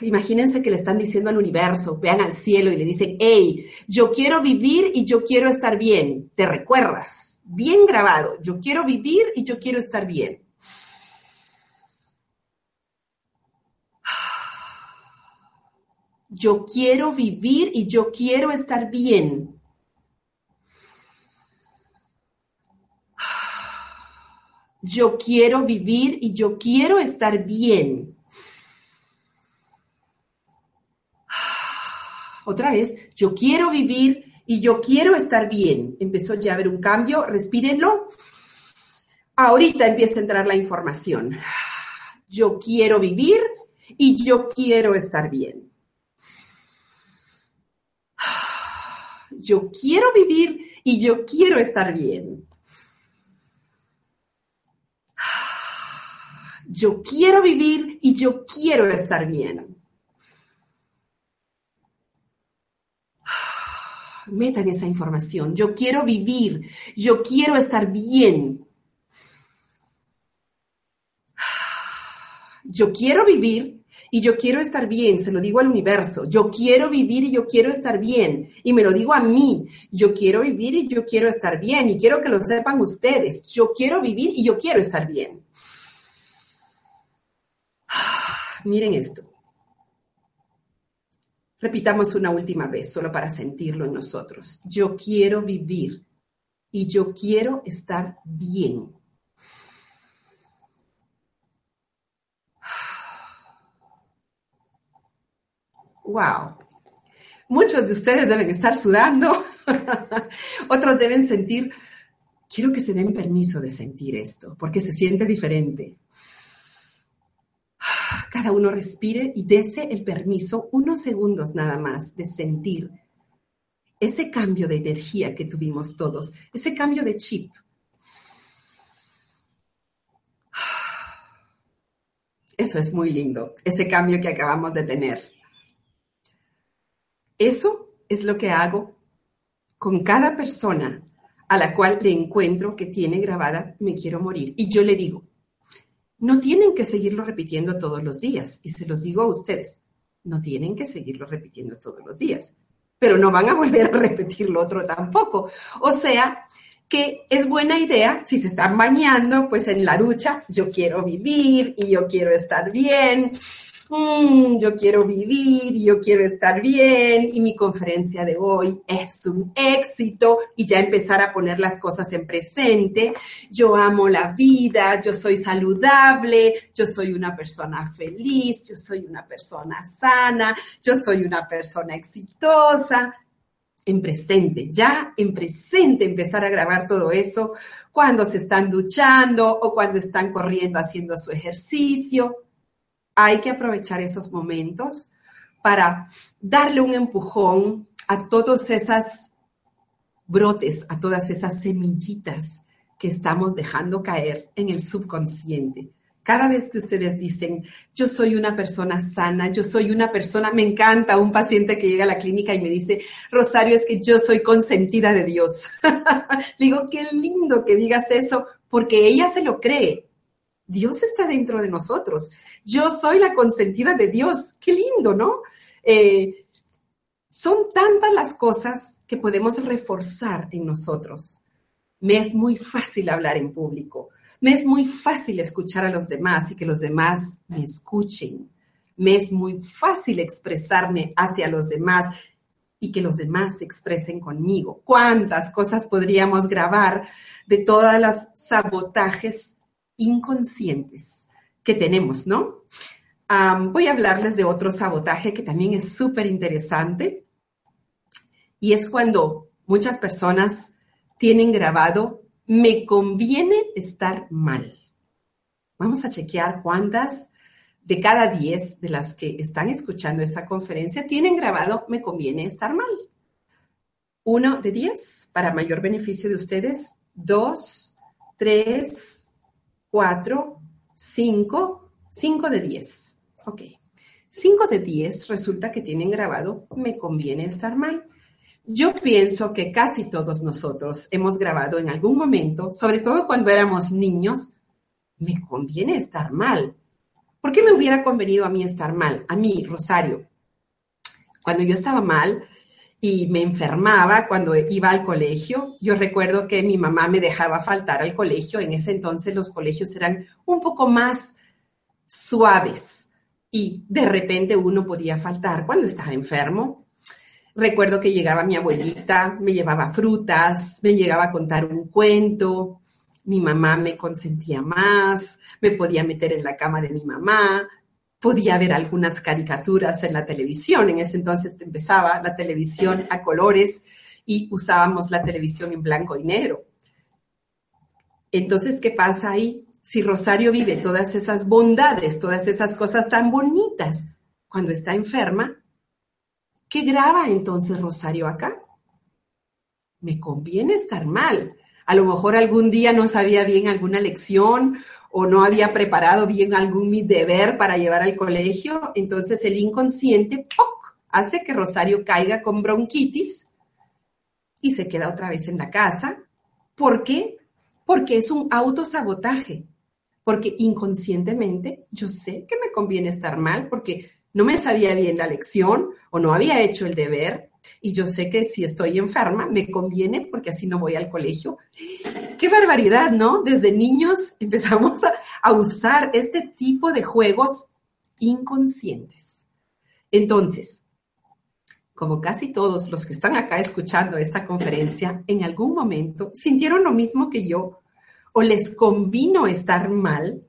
Imagínense que le están diciendo al universo, vean al cielo y le dicen, hey, yo quiero vivir y yo quiero estar bien. ¿Te recuerdas? Bien grabado, yo quiero vivir y yo quiero estar bien. Yo quiero vivir y yo quiero estar bien. Yo quiero vivir y yo quiero estar bien. Otra vez, yo quiero vivir y yo quiero estar bien. Empezó ya a haber un cambio, respírenlo. Ahorita empieza a entrar la información. Yo quiero vivir y yo quiero estar bien. Yo quiero vivir y yo quiero estar bien. Yo quiero vivir y yo quiero estar bien. [sighs] Metan esa información. Yo quiero vivir, yo quiero estar bien. [sighs] Yo quiero vivir y yo quiero estar bien, se lo digo al universo. Yo quiero vivir y yo quiero estar bien. Y me lo digo a mí. Yo quiero vivir y yo quiero estar bien. Y quiero que lo sepan ustedes. Yo quiero vivir y yo quiero estar bien. Miren esto. Repitamos una última vez, solo para sentirlo en nosotros. Yo quiero vivir y yo quiero estar bien. Wow. Muchos de ustedes deben estar sudando, [laughs] otros deben sentir, quiero que se den permiso de sentir esto, porque se siente diferente cada uno respire y dese el permiso, unos segundos nada más, de sentir ese cambio de energía que tuvimos todos, ese cambio de chip. Eso es muy lindo, ese cambio que acabamos de tener. Eso es lo que hago con cada persona a la cual le encuentro que tiene grabada, me quiero morir. Y yo le digo, no tienen que seguirlo repitiendo todos los días. Y se los digo a ustedes, no tienen que seguirlo repitiendo todos los días. Pero no van a [laughs] volver a repetir lo otro tampoco. O sea, que es buena idea, si se están bañando, pues en la ducha, yo quiero vivir y yo quiero estar bien Mm, yo quiero vivir, yo quiero estar bien y mi conferencia de hoy es un éxito y ya empezar a poner las cosas en presente. Yo amo la vida, yo soy saludable, yo soy una persona feliz, yo soy una persona sana, yo soy una persona exitosa. En presente, ya en presente empezar a grabar todo eso cuando se están duchando o cuando están corriendo haciendo su ejercicio hay que aprovechar esos momentos para darle un empujón a todos esos brotes, a todas esas semillitas que estamos dejando caer en el subconsciente. Cada vez que ustedes dicen, yo soy una persona sana, yo soy una persona, me encanta un paciente que llega a la clínica y me dice, Rosario, es que yo soy consentida de Dios. [laughs] digo, qué lindo que digas eso, porque ella se lo cree. Dios está dentro de nosotros. Yo soy la consentida de Dios. Qué lindo, ¿no? Eh, son tantas las cosas que podemos reforzar en nosotros. Me es muy fácil hablar en público. Me es muy fácil escuchar a los demás y que los demás me escuchen. Me es muy fácil expresarme hacia los demás y que los demás se expresen conmigo. ¿Cuántas cosas podríamos grabar de todas las sabotajes inconscientes que tenemos, ¿no? voy a hablarles de otro sabotaje que también es súper interesante y es cuando muchas personas tienen grabado, me conviene estar mal. Vamos a chequear cuántas de cada diez de las que están escuchando esta conferencia tienen grabado, me conviene estar mal. Uno de diez, para mayor beneficio de ustedes. Dos, tres, 4, 5, 5 de 10. Ok. 5 de 10 resulta que tienen grabado, me conviene estar mal. Yo pienso que casi todos nosotros hemos grabado en algún momento, sobre todo cuando éramos niños, me conviene estar mal. ¿Por qué me hubiera convenido a mí estar mal? A mí, Rosario, cuando yo estaba mal y me enfermaba cuando iba al colegio, yo recuerdo que mi mamá me dejaba faltar al colegio. En ese entonces los colegios eran un poco más suaves y de repente uno podía faltar cuando estaba enfermo. Recuerdo que llegaba mi abuelita, me llevaba frutas, me llegaba a contar un cuento, mi mamá me consentía más, me podía meter en la cama de mi mamá, podía ver algunas caricaturas en la televisión. En ese entonces empezaba la televisión a colores y usábamos la televisión en blanco y negro. Entonces, ¿qué pasa ahí? Si Rosario vive todas esas bondades, todas esas cosas tan bonitas cuando está enferma, ¿qué graba entonces Rosario acá? Me conviene estar mal a lo mejor algún día no sabía bien alguna lección o no había preparado bien algún mi deber para llevar al colegio, entonces el inconsciente hace que Rosario caiga con bronquitis y se queda otra vez en la casa. ¿Por qué? Porque es un autosabotaje, porque inconscientemente yo sé que me conviene estar mal porque no me sabía bien la lección o no había hecho el deber y yo sé que si estoy enferma me conviene porque así no voy al colegio. Qué barbaridad, ¿no? Desde niños [laughs] empezamos a, a usar este tipo de juegos inconscientes. Entonces, como casi todos los que están acá escuchando esta conferencia, en algún momento sintieron lo mismo que yo o les convino estar mal,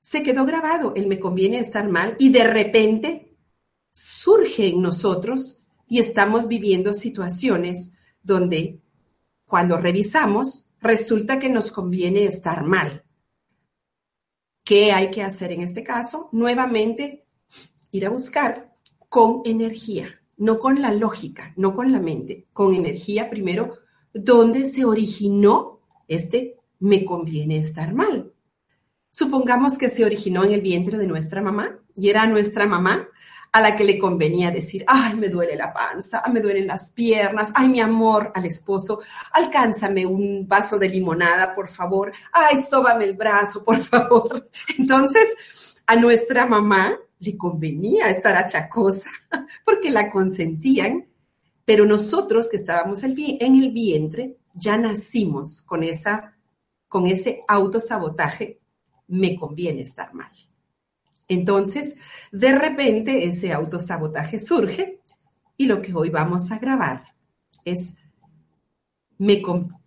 se quedó grabado el me conviene estar mal y de repente surge en nosotros y estamos viviendo situaciones donde cuando revisamos resulta que nos conviene estar mal. ¿Qué hay que hacer en este caso? Nuevamente, ir a buscar con energía, no con la lógica, no con la mente, con energía primero, dónde se originó este me conviene estar mal. Supongamos que se originó en el vientre de nuestra mamá y era nuestra mamá a la que le convenía decir, ay, me duele la panza, me duelen las piernas, ay, mi amor, al esposo, alcánzame un vaso de limonada, por favor, ay, sóbame el brazo, por [laughs] favor. Entonces, a nuestra mamá le convenía estar achacosa [laughs] porque la consentían, pero nosotros que estábamos en el vientre ya nacimos con, esa, con ese autosabotaje, me conviene estar mal. Entonces, de repente ese autosabotaje surge y lo que hoy vamos a grabar es, me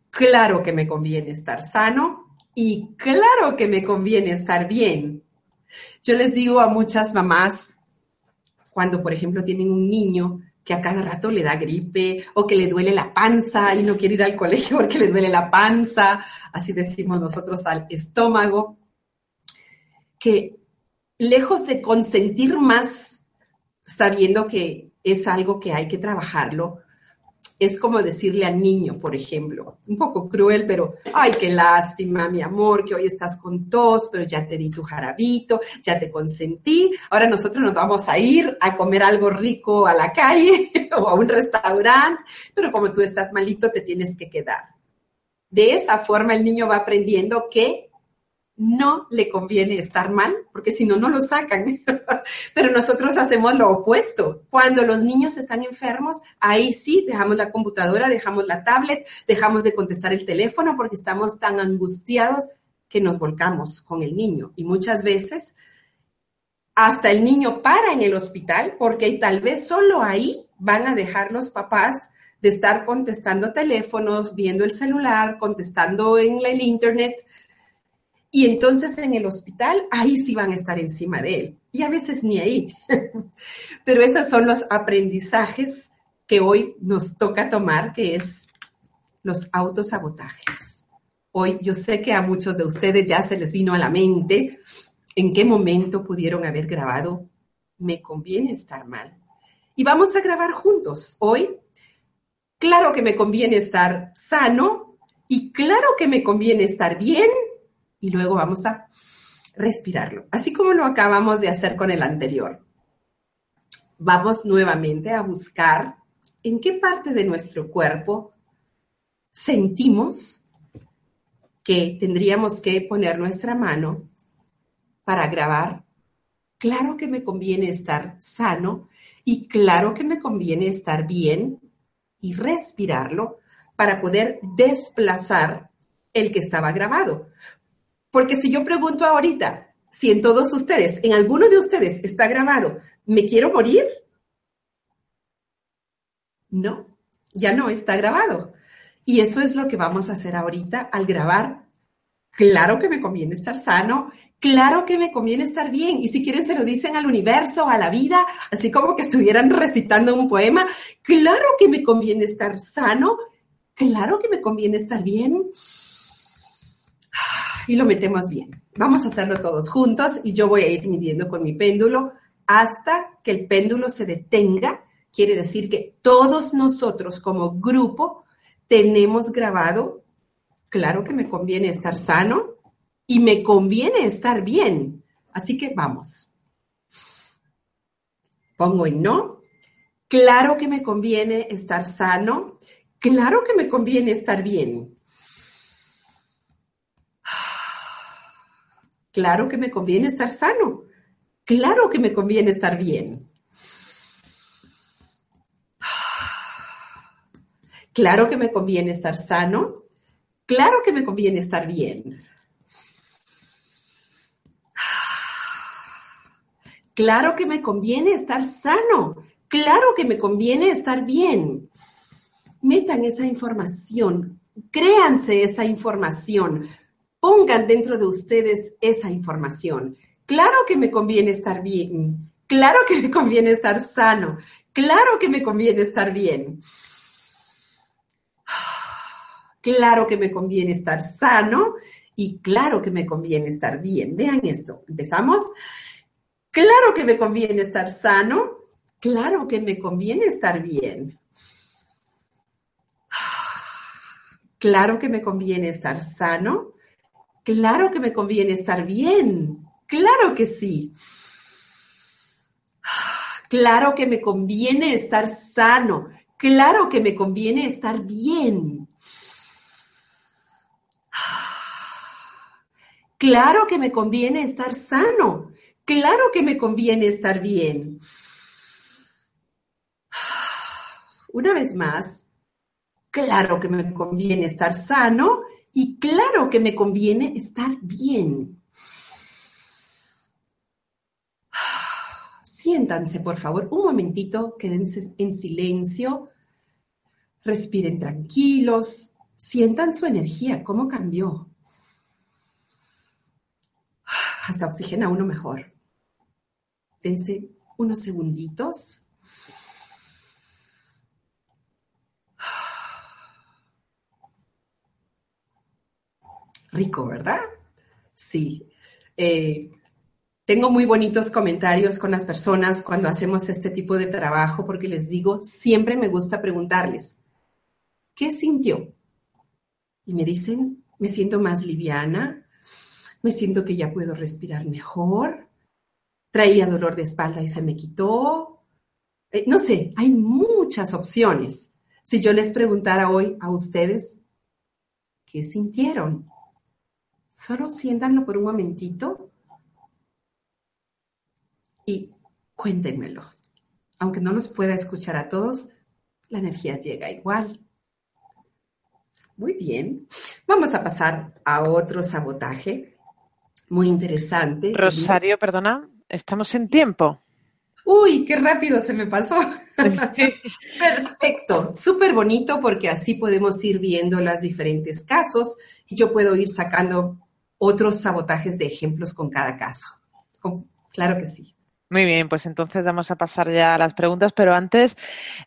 claro que me conviene estar sano y claro que me conviene estar bien. Yo les digo a muchas mamás, cuando por ejemplo tienen un niño que a cada rato le da gripe o que le duele la panza y no quiere ir al colegio porque le duele la panza, así decimos nosotros al estómago, que lejos de consentir más, sabiendo que es algo que hay que trabajarlo, es como decirle al niño, por ejemplo, un poco cruel, pero, ay, qué lástima, mi amor, que hoy estás con tos, pero ya te di tu jarabito, ya te consentí, ahora nosotros nos vamos a ir a comer algo rico a la calle [laughs] o a un restaurante, pero como tú estás malito, te tienes que quedar. De esa forma el niño va aprendiendo que no le conviene estar mal, porque si no, no lo sacan. [laughs] Pero nosotros hacemos lo opuesto. Cuando los niños están enfermos, ahí sí dejamos la computadora, dejamos la tablet, dejamos de contestar el teléfono porque estamos tan angustiados que nos volcamos con el niño. Y muchas veces hasta el niño para en el hospital porque tal vez solo ahí van a dejar los papás de estar contestando teléfonos, viendo el celular, contestando en el internet, y entonces en el hospital, ahí sí van a estar encima de él. Y a veces ni ahí. [laughs] Pero esos son los aprendizajes que hoy nos toca tomar, que es los autosabotajes. Hoy yo sé que a muchos de ustedes ya se les vino a la mente en qué momento pudieron haber grabado, me conviene estar mal. Y vamos a grabar juntos hoy. Claro que me conviene estar sano y claro que me conviene estar bien y luego vamos a respirarlo, así como lo acabamos de hacer con el anterior. Vamos nuevamente a buscar en qué parte de nuestro cuerpo sentimos que tendríamos que poner nuestra mano para grabar. Claro que me conviene estar sano y claro que me conviene estar bien y respirarlo para poder desplazar el que estaba grabado. Porque si yo pregunto ahorita, si en todos ustedes, en alguno de ustedes está grabado, ¿me quiero morir? No, ya no está grabado. Y eso es lo que vamos a hacer ahorita al grabar. Claro que me conviene estar sano, claro que me conviene estar bien. Y si quieren se lo dicen al universo, a la vida, así como que estuvieran recitando un poema. Claro que me conviene estar sano, claro que me conviene estar bien. Y lo metemos bien. Vamos a hacerlo todos juntos y yo voy a ir midiendo con mi péndulo hasta que el péndulo se detenga. Quiere decir que todos nosotros como grupo tenemos grabado, claro que me conviene estar sano y me conviene estar bien. Así que vamos. Pongo en no. Claro que me conviene estar sano. Claro que me conviene estar bien. Claro que me conviene estar sano. Claro que me conviene estar bien. Claro que me conviene estar sano. Claro que me conviene estar bien. Claro que me conviene estar sano. Claro que me conviene estar bien. Metan esa información. Créanse esa información. Pongan dentro de ustedes esa información. Claro que me conviene estar bien. Claro que me conviene estar sano. Claro que me conviene estar bien. Claro que me conviene estar sano y claro que me conviene estar bien. Vean esto. Empezamos. Claro que me conviene estar sano. Claro que me conviene estar bien. Claro que me conviene estar sano. Claro que me conviene estar bien. Claro que sí. Claro que me conviene estar sano. Claro que me conviene estar bien. Claro que me conviene estar sano. Claro que me conviene estar bien. Una vez más, claro que me conviene estar sano y claro que me conviene estar bien. Siéntanse, por favor, un momentito, quédense en silencio, respiren tranquilos, sientan su energía, cómo cambió hasta oxigena uno mejor. Dense unos segunditos. Rico, ¿verdad? Sí. Eh, tengo muy bonitos comentarios con las personas cuando hacemos este tipo de trabajo porque les digo, siempre me gusta preguntarles, ¿qué sintió? Y me dicen, me siento más liviana, me siento que ya puedo respirar mejor, traía dolor de espalda y se me quitó. Eh, no sé, hay muchas opciones. Si yo les preguntara hoy a ustedes, ¿qué sintieron? Solo siéntanlo por un momentito y cuéntenmelo. Aunque no los pueda escuchar a todos, la energía llega igual. Muy bien. Vamos a pasar a otro sabotaje muy interesante. Rosario, perdona, estamos en tiempo. Uy, qué rápido se me pasó. [laughs] Perfecto, súper bonito porque así podemos ir viendo los diferentes casos y yo puedo ir sacando otros sabotajes de ejemplos con cada caso. Claro que sí. Muy bien, pues entonces vamos a pasar ya a las preguntas, pero antes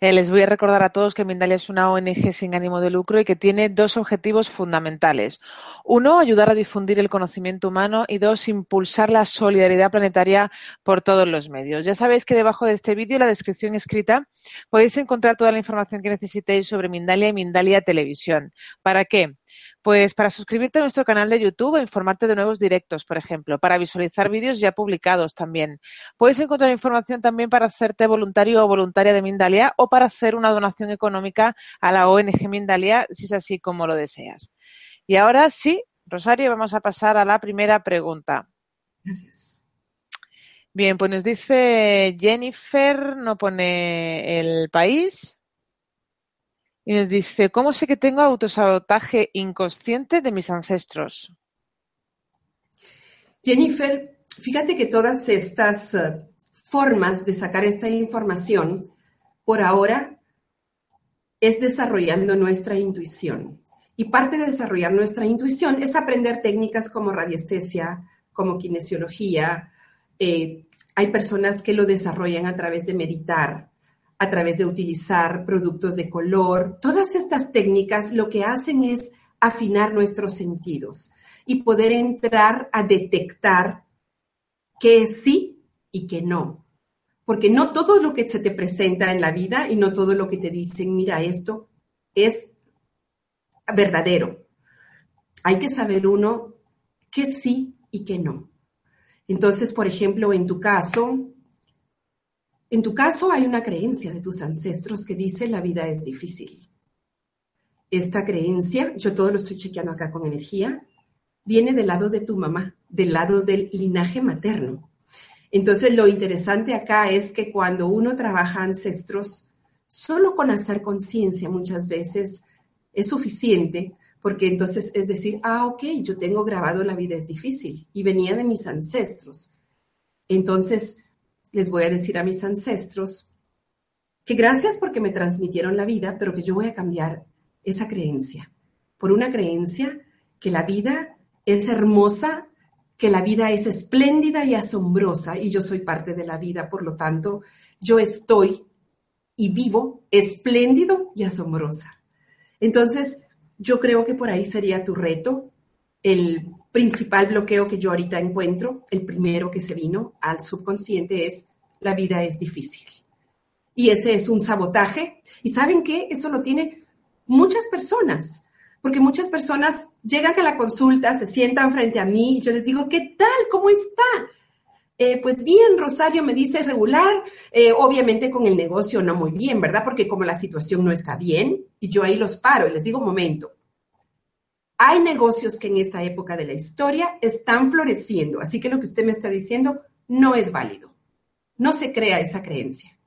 eh, les voy a recordar a todos que Mindalia es una ONG sin ánimo de lucro y que tiene dos objetivos fundamentales. Uno, ayudar a difundir el conocimiento humano y dos, impulsar la solidaridad planetaria por todos los medios. Ya sabéis que debajo de este vídeo, en la descripción escrita, podéis encontrar toda la información que necesitéis sobre Mindalia y Mindalia Televisión. ¿Para qué? Pues para suscribirte a nuestro canal de YouTube e informarte de nuevos directos, por ejemplo, para visualizar vídeos ya publicados también. Puedes encontrar información también para hacerte voluntario o voluntaria de Mindalia o para hacer una donación económica a la ONG Mindalia, si es así como lo deseas. Y ahora sí, Rosario, vamos a pasar a la primera pregunta. Gracias. Bien, pues nos dice Jennifer, no pone el país. Y nos dice, ¿cómo sé que tengo autosabotaje inconsciente de mis ancestros? Jennifer, fíjate que todas estas eh, formas de sacar esta información, por ahora, es desarrollando nuestra intuición. Y parte de desarrollar nuestra intuición es aprender técnicas como radiestesia, como kinesiología. Eh, hay personas que lo desarrollan a través de meditar, a través de utilizar productos de color. Todas estas técnicas lo que hacen es afinar nuestros sentidos y poder entrar a detectar qué sí y qué no. Porque no todo lo que se te presenta en la vida y no todo lo que te dicen, mira, esto es verdadero. Hay que saber uno qué sí y qué no. Entonces, por ejemplo, en tu caso, en tu caso hay una creencia de tus ancestros que dice la vida es difícil. Esta creencia, yo todo lo estoy chequeando acá con energía, viene del lado de tu mamá, del lado del linaje materno. Entonces, lo interesante acá es que cuando uno trabaja ancestros, solo con hacer conciencia muchas veces es suficiente, porque entonces es decir, ah, ok, yo tengo grabado la vida es difícil y venía de mis ancestros. Entonces, les voy a decir a mis ancestros que gracias porque me transmitieron la vida, pero que yo voy a cambiar esa creencia por una creencia que la vida es hermosa, que la vida es espléndida y asombrosa y yo soy parte de la vida, por lo tanto, yo estoy y vivo espléndido y asombrosa. Entonces, yo creo que por ahí sería tu reto, el principal bloqueo que yo ahorita encuentro, el primero que se vino al subconsciente es la vida es difícil. Y ese es un sabotaje. ¿Y saben qué? Eso lo tiene muchas personas, porque muchas personas llegan a la consulta, se sientan frente a mí y yo les digo, ¿qué tal? ¿Cómo está? Eh, pues bien, Rosario me dice regular, eh, obviamente con el negocio no muy bien, ¿verdad? Porque como la situación no está bien, y yo ahí los paro y les digo, momento, hay negocios que en esta época de la historia están floreciendo, así que lo que usted me está diciendo no es válido. No se crea esa creencia.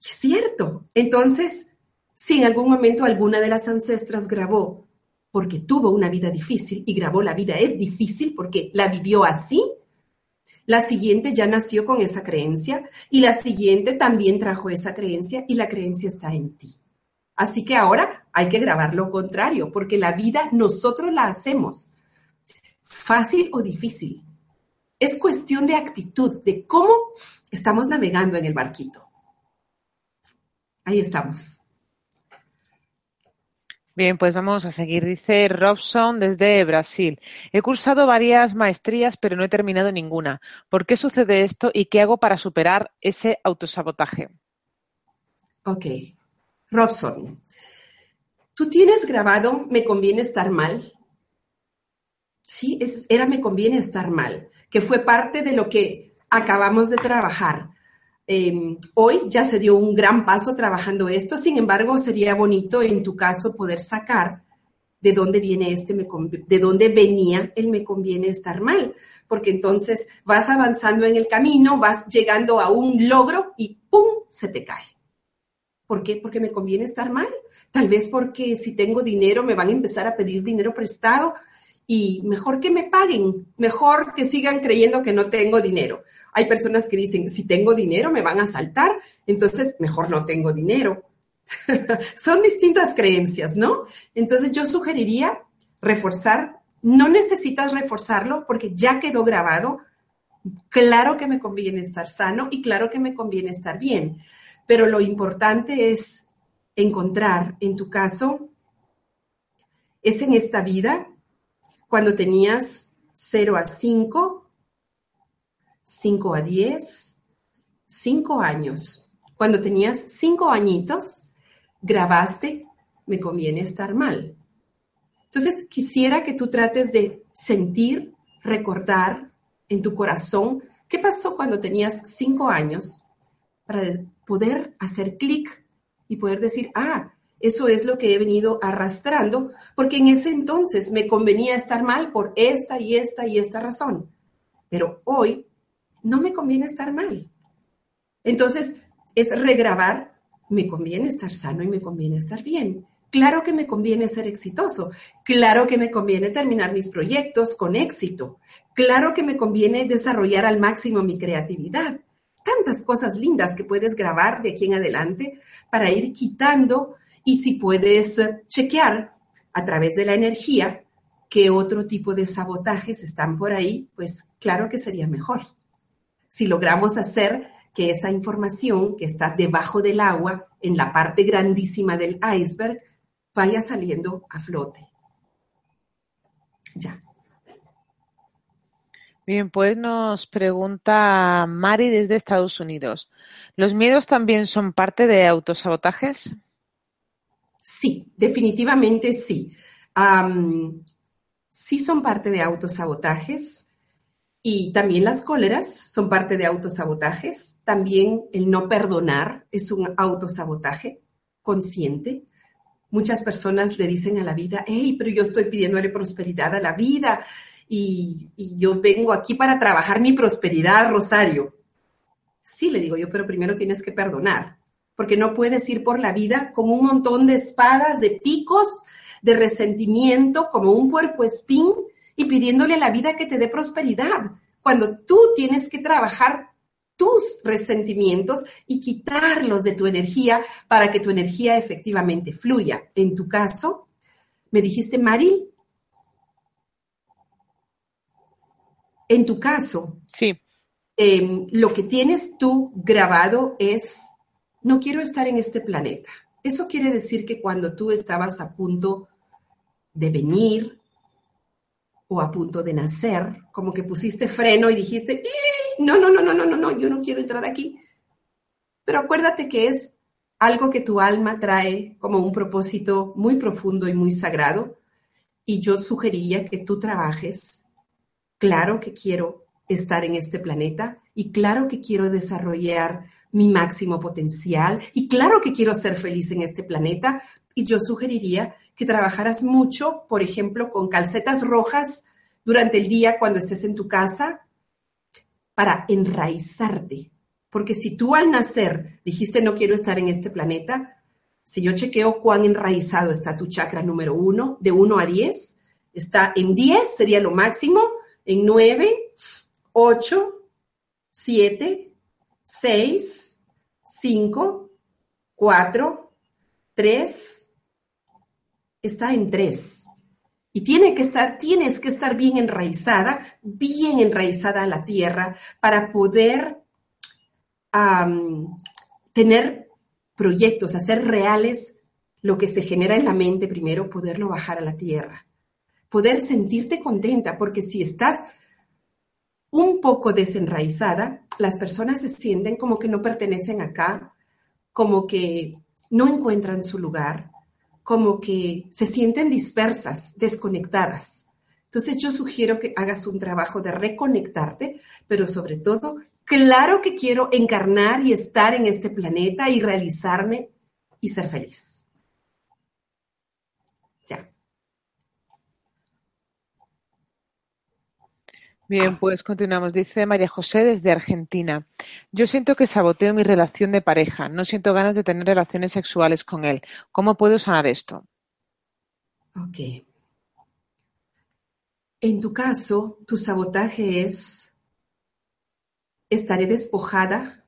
Es cierto. Entonces, si en algún momento alguna de las ancestras grabó porque tuvo una vida difícil y grabó la vida es difícil porque la vivió así, la siguiente ya nació con esa creencia y la siguiente también trajo esa creencia y la creencia está en ti. Así que ahora hay que grabar lo contrario, porque la vida nosotros la hacemos. Fácil o difícil. Es cuestión de actitud, de cómo estamos navegando en el barquito. Ahí estamos. Bien, pues vamos a seguir. Dice Robson desde Brasil. He cursado varias maestrías, pero no he terminado ninguna. ¿Por qué sucede esto y qué hago para superar ese autosabotaje? Ok. Robson, ¿tú tienes grabado Me conviene estar mal? Sí, era Me conviene estar mal, que fue parte de lo que acabamos de trabajar. Em, hoy ya se dio un gran paso trabajando esto, sin embargo, sería bonito en tu caso poder sacar de dónde viene este, de dónde venía el me conviene estar mal, porque entonces vas avanzando en el camino, vas llegando a un logro y ¡pum! se te cae. ¿Por qué? Porque me conviene estar mal. Tal vez porque si tengo dinero me van a empezar a pedir dinero prestado y mejor que me paguen, mejor que sigan creyendo que no tengo dinero. Hay personas que dicen, si tengo dinero me van a saltar, entonces mejor no tengo dinero. [laughs] Son distintas creencias, ¿no? Entonces yo sugeriría reforzar, no necesitas reforzarlo porque ya quedó grabado. Claro que me conviene estar sano y claro que me conviene estar bien, pero lo importante es encontrar, en tu caso, es en esta vida, cuando tenías 0 a 5, 5 a 10, 5 años. Cuando tenías 5 añitos, grabaste, me conviene estar mal. Entonces, quisiera que tú trates de sentir, recordar en tu corazón qué pasó cuando tenías 5 años para poder hacer clic y poder decir, ah, Eso es lo que he venido arrastrando, porque en ese entonces me convenía estar mal por esta y esta y esta razón. Pero hoy no me conviene estar mal. Entonces, es regrabar, me conviene estar sano y me conviene estar bien. Claro que me conviene ser exitoso. Claro que me conviene terminar mis proyectos con éxito. Claro que me conviene desarrollar al máximo mi creatividad. Tantas cosas lindas que puedes grabar de aquí en adelante para ir quitando y si puedes chequear a través de la energía qué otro tipo de sabotajes están por ahí, pues claro que sería mejor. Si logramos hacer que esa información que está debajo del agua, en la parte grandísima del iceberg, vaya saliendo a flote. Ya. Bien, pues nos pregunta Mari desde Estados Unidos. ¿Los miedos también son parte de autosabotajes? Sí, definitivamente sí. sí son parte de autosabotajes y también las cóleras son parte de autosabotajes. También el no perdonar es un autosabotaje consciente. Muchas personas le dicen a la vida, hey, pero yo estoy pidiéndole prosperidad a la vida y, yo vengo aquí para trabajar mi prosperidad, Rosario. Sí, le digo yo, pero primero tienes que perdonar porque no puedes ir por la vida con un montón de espadas, de picos, de resentimiento, como un puerco espín, y pidiéndole a la vida que te dé prosperidad, cuando tú tienes que trabajar tus resentimientos y quitarlos de tu energía para que tu energía efectivamente fluya. En tu caso, me dijiste, Maril, en tu caso, sí. Em, lo que tienes tú grabado es no quiero estar en este planeta. Eso quiere decir que cuando tú estabas a punto de venir o a punto de nacer, como que pusiste freno y dijiste, no, no, no, no, no, no, no, yo no quiero entrar aquí. Pero acuérdate que es algo que tu alma trae como un propósito muy profundo y muy sagrado. Y yo sugeriría que tú trabajes. Claro que quiero estar en este planeta y claro que quiero desarrollar mi máximo potencial y claro que quiero ser feliz en este planeta y yo sugeriría que trabajaras mucho, por ejemplo, con calcetas rojas durante el día cuando estés en tu casa para enraizarte. Porque si tú al nacer dijiste no quiero estar en este planeta, si yo chequeo cuán enraizado está tu chakra número uno, de uno a diez, está en diez, sería lo máximo, en nueve, ocho, siete, 6, 5, 4, 3, está en 3. Y tiene que estar, tienes que estar bien enraizada, bien enraizada a la tierra para poder tener proyectos, hacer reales lo que se genera en la mente primero, poderlo bajar a la tierra. Poder sentirte contenta, porque si estás un poco desenraizada, las personas se sienten como que no pertenecen acá, como que no encuentran su lugar, como que se sienten dispersas, desconectadas. Entonces yo sugiero que hagas un trabajo de reconectarte, pero sobre todo, claro que quiero encarnar y estar en este planeta y realizarme y ser feliz. Bien, pues continuamos. Dice María José desde Argentina. Yo siento que saboteo mi relación de pareja. No siento ganas de tener relaciones sexuales con él. ¿Cómo puedo sanar esto? Ok. En tu caso, tu sabotaje es, estaré despojada,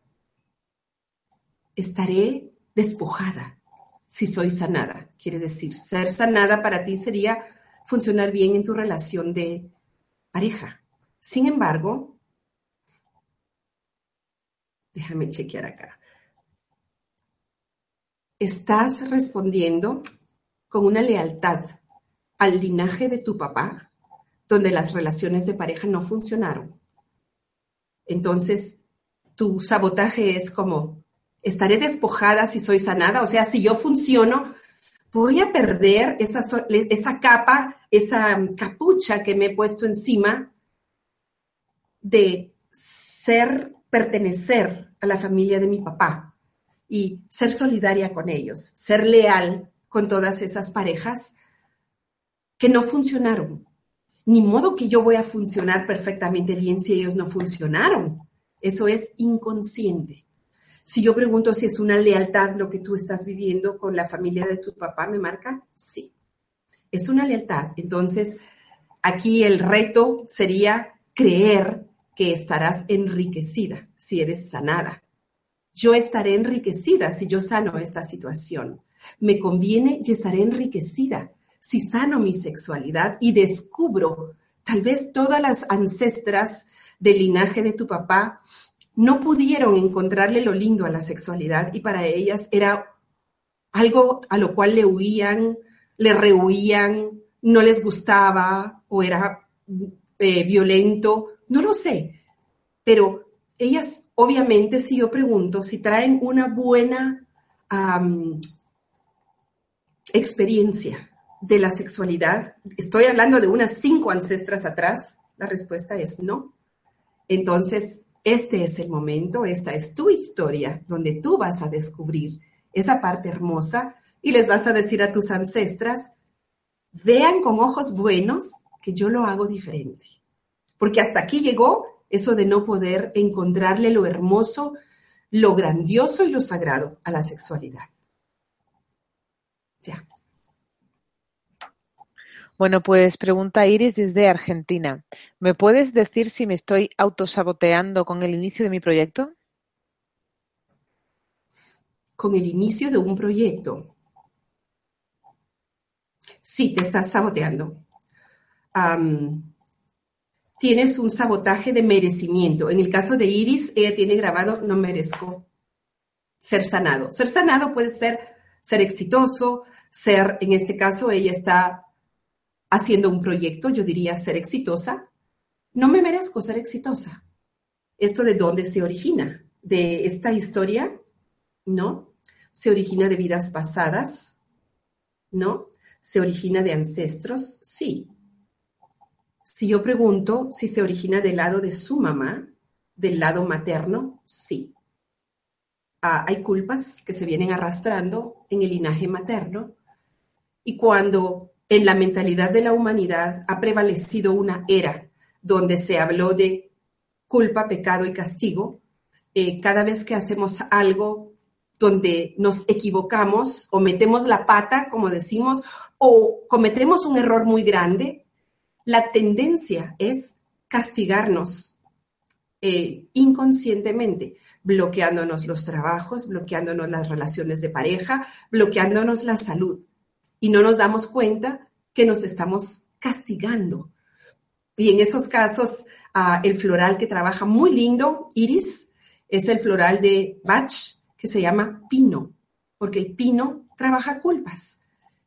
estaré despojada si soy sanada. Quiere decir, ser sanada para ti sería funcionar bien en tu relación de pareja. Sin embargo, déjame chequear acá. Estás respondiendo con una lealtad al linaje de tu papá, donde las relaciones de pareja no funcionaron. Entonces, tu sabotaje es como, estaré despojada si soy sanada, o sea, si yo funciono, voy a perder esa, esa capa, esa capucha que me he puesto encima de ser, pertenecer a la familia de mi papá y ser solidaria con ellos, ser leal con todas esas parejas que no funcionaron. Ni modo que yo voy a funcionar perfectamente bien si ellos no funcionaron. Eso es inconsciente. Si yo pregunto si es una lealtad lo que tú estás viviendo con la familia de tu papá, ¿me marca? Sí. Es una lealtad. Entonces, aquí el reto sería creer que estarás enriquecida si eres sanada. Yo estaré enriquecida si yo sano esta situación. Me conviene y estaré enriquecida si sano mi sexualidad y descubro tal vez todas las ancestras del linaje de tu papá no pudieron encontrarle lo lindo a la sexualidad y para ellas era algo a lo cual le huían, le rehuían, no les gustaba o era eh, violento, no lo sé, pero ellas obviamente si yo pregunto si traen una buena experiencia de la sexualidad, estoy hablando de unas cinco ancestras atrás, la respuesta es no. Entonces, este es el momento, esta es tu historia, donde tú vas a descubrir esa parte hermosa y les vas a decir a tus ancestras, vean con ojos buenos que yo lo hago diferente. Porque hasta aquí llegó eso de no poder encontrarle lo hermoso, lo grandioso y lo sagrado a la sexualidad. Ya. Bueno, pues pregunta Iris desde Argentina. ¿Me puedes decir si me estoy autosaboteando con el inicio de mi proyecto? Con el inicio de un proyecto. Sí, te estás saboteando. Tienes un sabotaje de merecimiento. En el caso de Iris, ella tiene grabado, no merezco ser sanado. Ser sanado puede ser ser exitoso, ser, en este caso, ella está haciendo un proyecto, yo diría ser exitosa, no me merezco ser exitosa. ¿Esto de dónde se origina? ¿De esta historia? ¿No? ¿Se origina de vidas pasadas? ¿No? ¿Se origina de ancestros? Sí. Si yo pregunto si se origina del lado de su mamá, del lado materno, sí. Ah, hay culpas que se vienen arrastrando en el linaje materno y cuando en la mentalidad de la humanidad ha prevalecido una era donde se habló de culpa, pecado y castigo. Eh, cada vez que hacemos algo donde nos equivocamos o metemos la pata, como decimos, o cometemos un error muy grande, la tendencia es castigarnos eh, inconscientemente, bloqueándonos los trabajos, bloqueándonos las relaciones de pareja, bloqueándonos la salud y no nos damos cuenta que nos estamos castigando. Y en esos casos, ah, el floral que trabaja muy lindo, Iris, es el floral de Bach, que se llama pino, porque el pino trabaja culpas.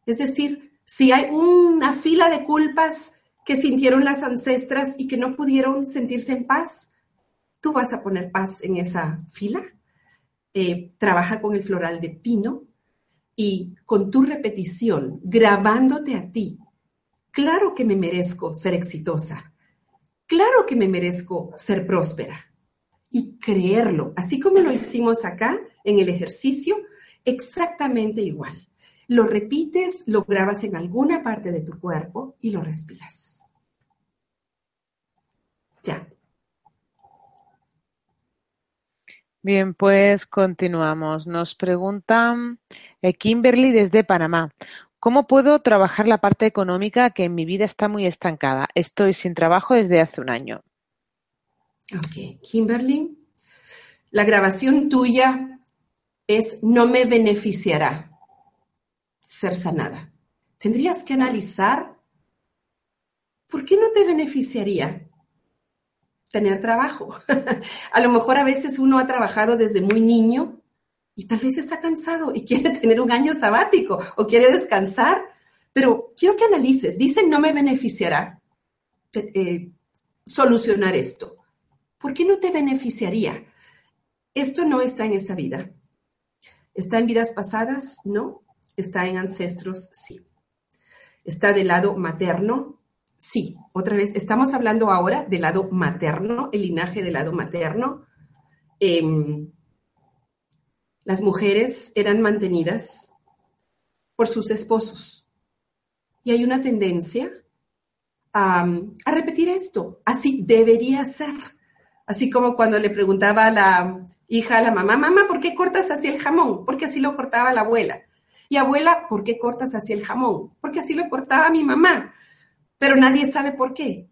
Es decir, si hay una fila de culpas que sintieron las ancestras y que no pudieron sentirse en paz, tú vas a poner paz en esa fila. Eh, trabaja con el floral de pino y con tu repetición, grabándote a ti, claro que me merezco ser exitosa, claro que me merezco ser próspera y creerlo, así como lo hicimos acá en el ejercicio, exactamente igual. Lo repites, lo grabas en alguna parte de tu cuerpo y lo respiras. Ya. Bien, pues continuamos. Nos preguntan eh, Kimberly desde Panamá. ¿Cómo puedo trabajar la parte económica que en mi vida está muy estancada? Estoy sin trabajo desde hace un año. Ok, Kimberly, la grabación tuya es no me beneficiará ser sanada. Tendrías que analizar por qué no te beneficiaría tener trabajo. [laughs] a lo mejor a veces uno ha trabajado desde muy niño y tal vez está cansado y quiere [laughs] tener un año sabático o quiere descansar, pero quiero que analices. Dicen, no me beneficiará eh, solucionar esto. ¿Por qué no te beneficiaría? Esto no está en esta vida. ¿Está en vidas pasadas? No. ¿Está en ancestros? Sí. ¿Está del lado materno? Sí, otra vez, estamos hablando ahora del lado materno, el linaje del lado materno. Em, las mujeres eran mantenidas por sus esposos. Y hay una tendencia a, a repetir esto. Así debería ser. Así como cuando le preguntaba a la hija a la mamá, mamá, ¿por qué cortas así el jamón? Porque así lo cortaba la abuela. Y abuela, ¿por qué cortas así el jamón? Porque así lo cortaba mi mamá. Pero nadie sabe por qué.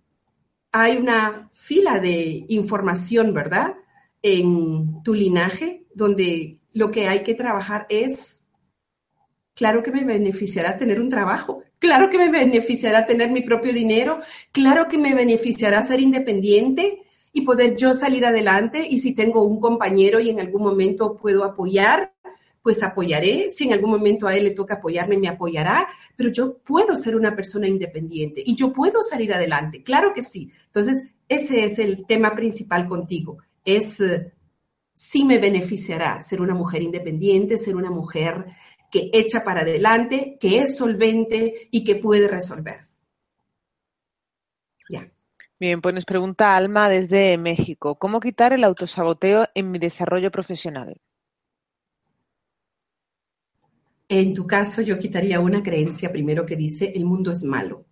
Hay una fila de información, ¿verdad? En tu linaje, donde lo que hay que trabajar es, claro que me beneficiará tener un trabajo, claro que me beneficiará tener mi propio dinero, claro que me beneficiará ser independiente y poder yo salir adelante y si tengo un compañero y en algún momento puedo apoyar, pues apoyaré. Si en algún momento a él le toca apoyarme, me apoyará, pero yo puedo ser una persona independiente y yo puedo salir adelante. Claro que sí. Entonces, ese es el tema principal contigo. Es eh, si me beneficiará ser una mujer independiente, ser una mujer que echa para adelante, que es solvente y que puede resolver. Ya. Bien, pues nos pregunta Alma desde México, ¿cómo quitar el autosaboteo en mi desarrollo profesional? En tu caso, yo quitaría una creencia primero que dice, el mundo es malo.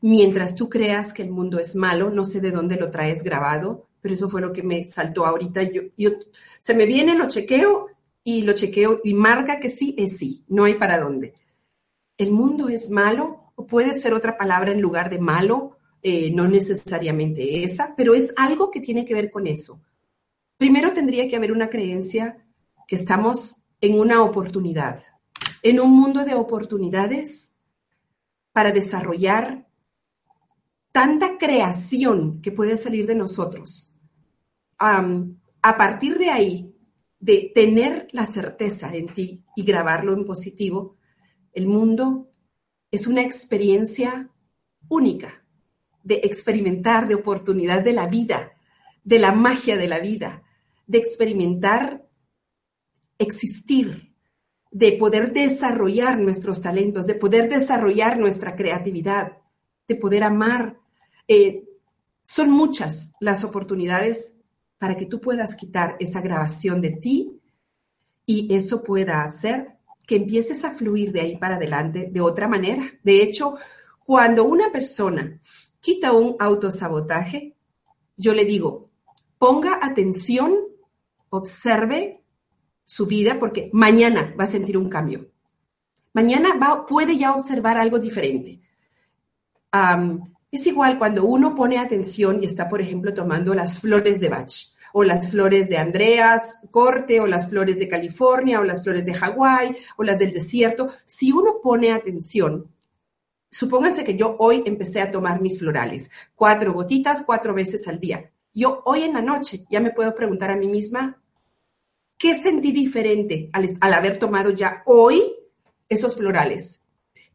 Mientras tú creas que el mundo es malo, no sé de dónde lo traes grabado, pero eso fue lo que me saltó ahorita. Yo, se me viene, lo chequeo y lo chequeo y marca que sí es sí, no hay para dónde. El mundo es malo, o puede ser otra palabra en lugar de malo, eh, no necesariamente esa, pero es algo que tiene que ver con eso. Primero tendría que haber una creencia que estamos en una oportunidad, en un mundo de oportunidades para desarrollar tanta creación que puede salir de nosotros. a partir de ahí, de tener la certeza en ti y grabarlo en positivo, el mundo es una experiencia única de experimentar, de oportunidad de la vida, de la magia de la vida, de experimentar existir, de poder desarrollar nuestros talentos, de poder desarrollar nuestra creatividad, de poder amar. Eh, son muchas las oportunidades para que tú puedas quitar esa grabación de ti y eso pueda hacer que empieces a fluir de ahí para adelante de otra manera. De hecho, cuando una persona quita un autosabotaje, yo le digo, ponga atención, observe su vida porque mañana va a sentir un cambio. Mañana va, puede ya observar algo diferente. es igual cuando uno pone atención y está, por ejemplo, tomando las flores de Bach o las flores de Andreas Corte o las flores de California o las flores de Hawái o las del desierto. Si uno pone atención, supónganse que yo hoy empecé a tomar mis florales, cuatro gotitas, cuatro veces al día. Yo hoy en la noche ya me puedo preguntar a mí misma, ¿Qué sentí diferente al, haber tomado ya hoy esos florales?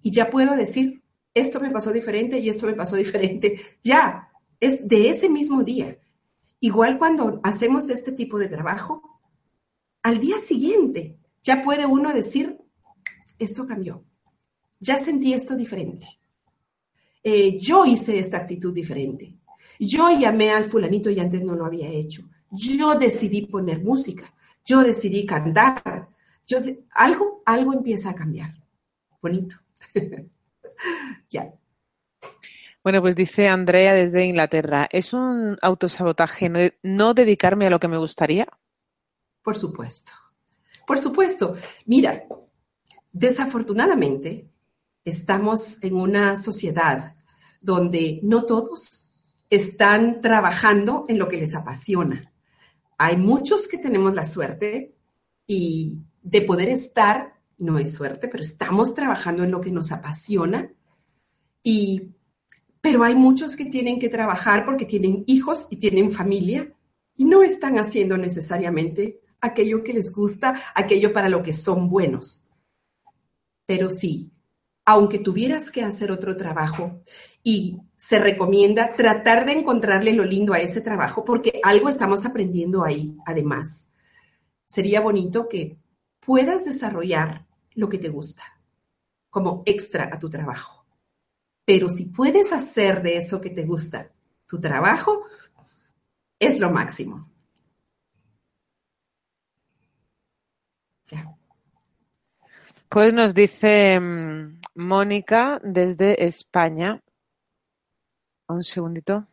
Y ya puedo decir, esto me pasó diferente y esto me pasó [laughs] diferente. Ya, es de ese mismo día. Igual cuando hacemos este tipo de trabajo, al día siguiente ya puede uno decir, esto cambió, ya sentí esto diferente. Eh, yo hice esta actitud diferente. Yo llamé al fulanito y antes no lo había hecho. Yo decidí poner música yo decidí cantar, yo, algo, algo empieza a cambiar. Bonito. [laughs] ya. Bueno, pues dice Andrea desde Inglaterra, ¿es un autosabotaje no, no dedicarme a lo que me gustaría? Por supuesto, por supuesto. Mira, desafortunadamente estamos en una sociedad donde no todos están trabajando en lo que les apasiona hay muchos que tenemos la suerte y de poder estar, no es suerte, pero estamos trabajando en lo que nos apasiona. Y, pero hay muchos que tienen que trabajar porque tienen hijos y tienen familia y no están haciendo necesariamente aquello que les gusta, aquello para lo que son buenos. Pero sí, aunque tuvieras que hacer otro trabajo y se recomienda tratar de encontrarle lo lindo a ese trabajo porque algo estamos aprendiendo ahí, además. Sería bonito que puedas desarrollar lo que te gusta como extra a tu trabajo. Pero si puedes hacer de eso que te gusta tu trabajo, es lo máximo. Ya. Pues nos dice mm, Mónica desde España. Un segundito.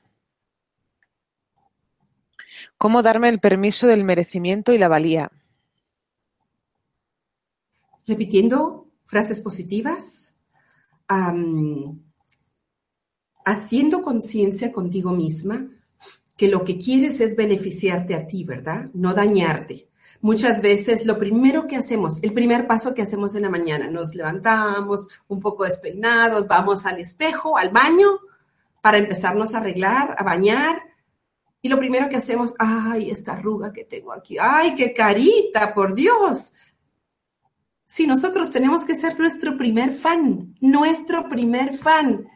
¿Cómo darme el permiso del merecimiento y la valía? Repitiendo frases positivas, haciendo conciencia contigo misma que lo que quieres es beneficiarte a ti, ¿verdad? No dañarte. Muchas veces lo primero que hacemos, el primer paso que hacemos en la mañana, nos levantamos un poco despeinados, vamos al espejo, al baño, para empezarnos a arreglar, a bañar. Y lo primero que hacemos, ay, esta arruga que tengo aquí, ay, qué carita, por Dios. Si nosotros tenemos que ser nuestro primer fan, nuestro primer fan.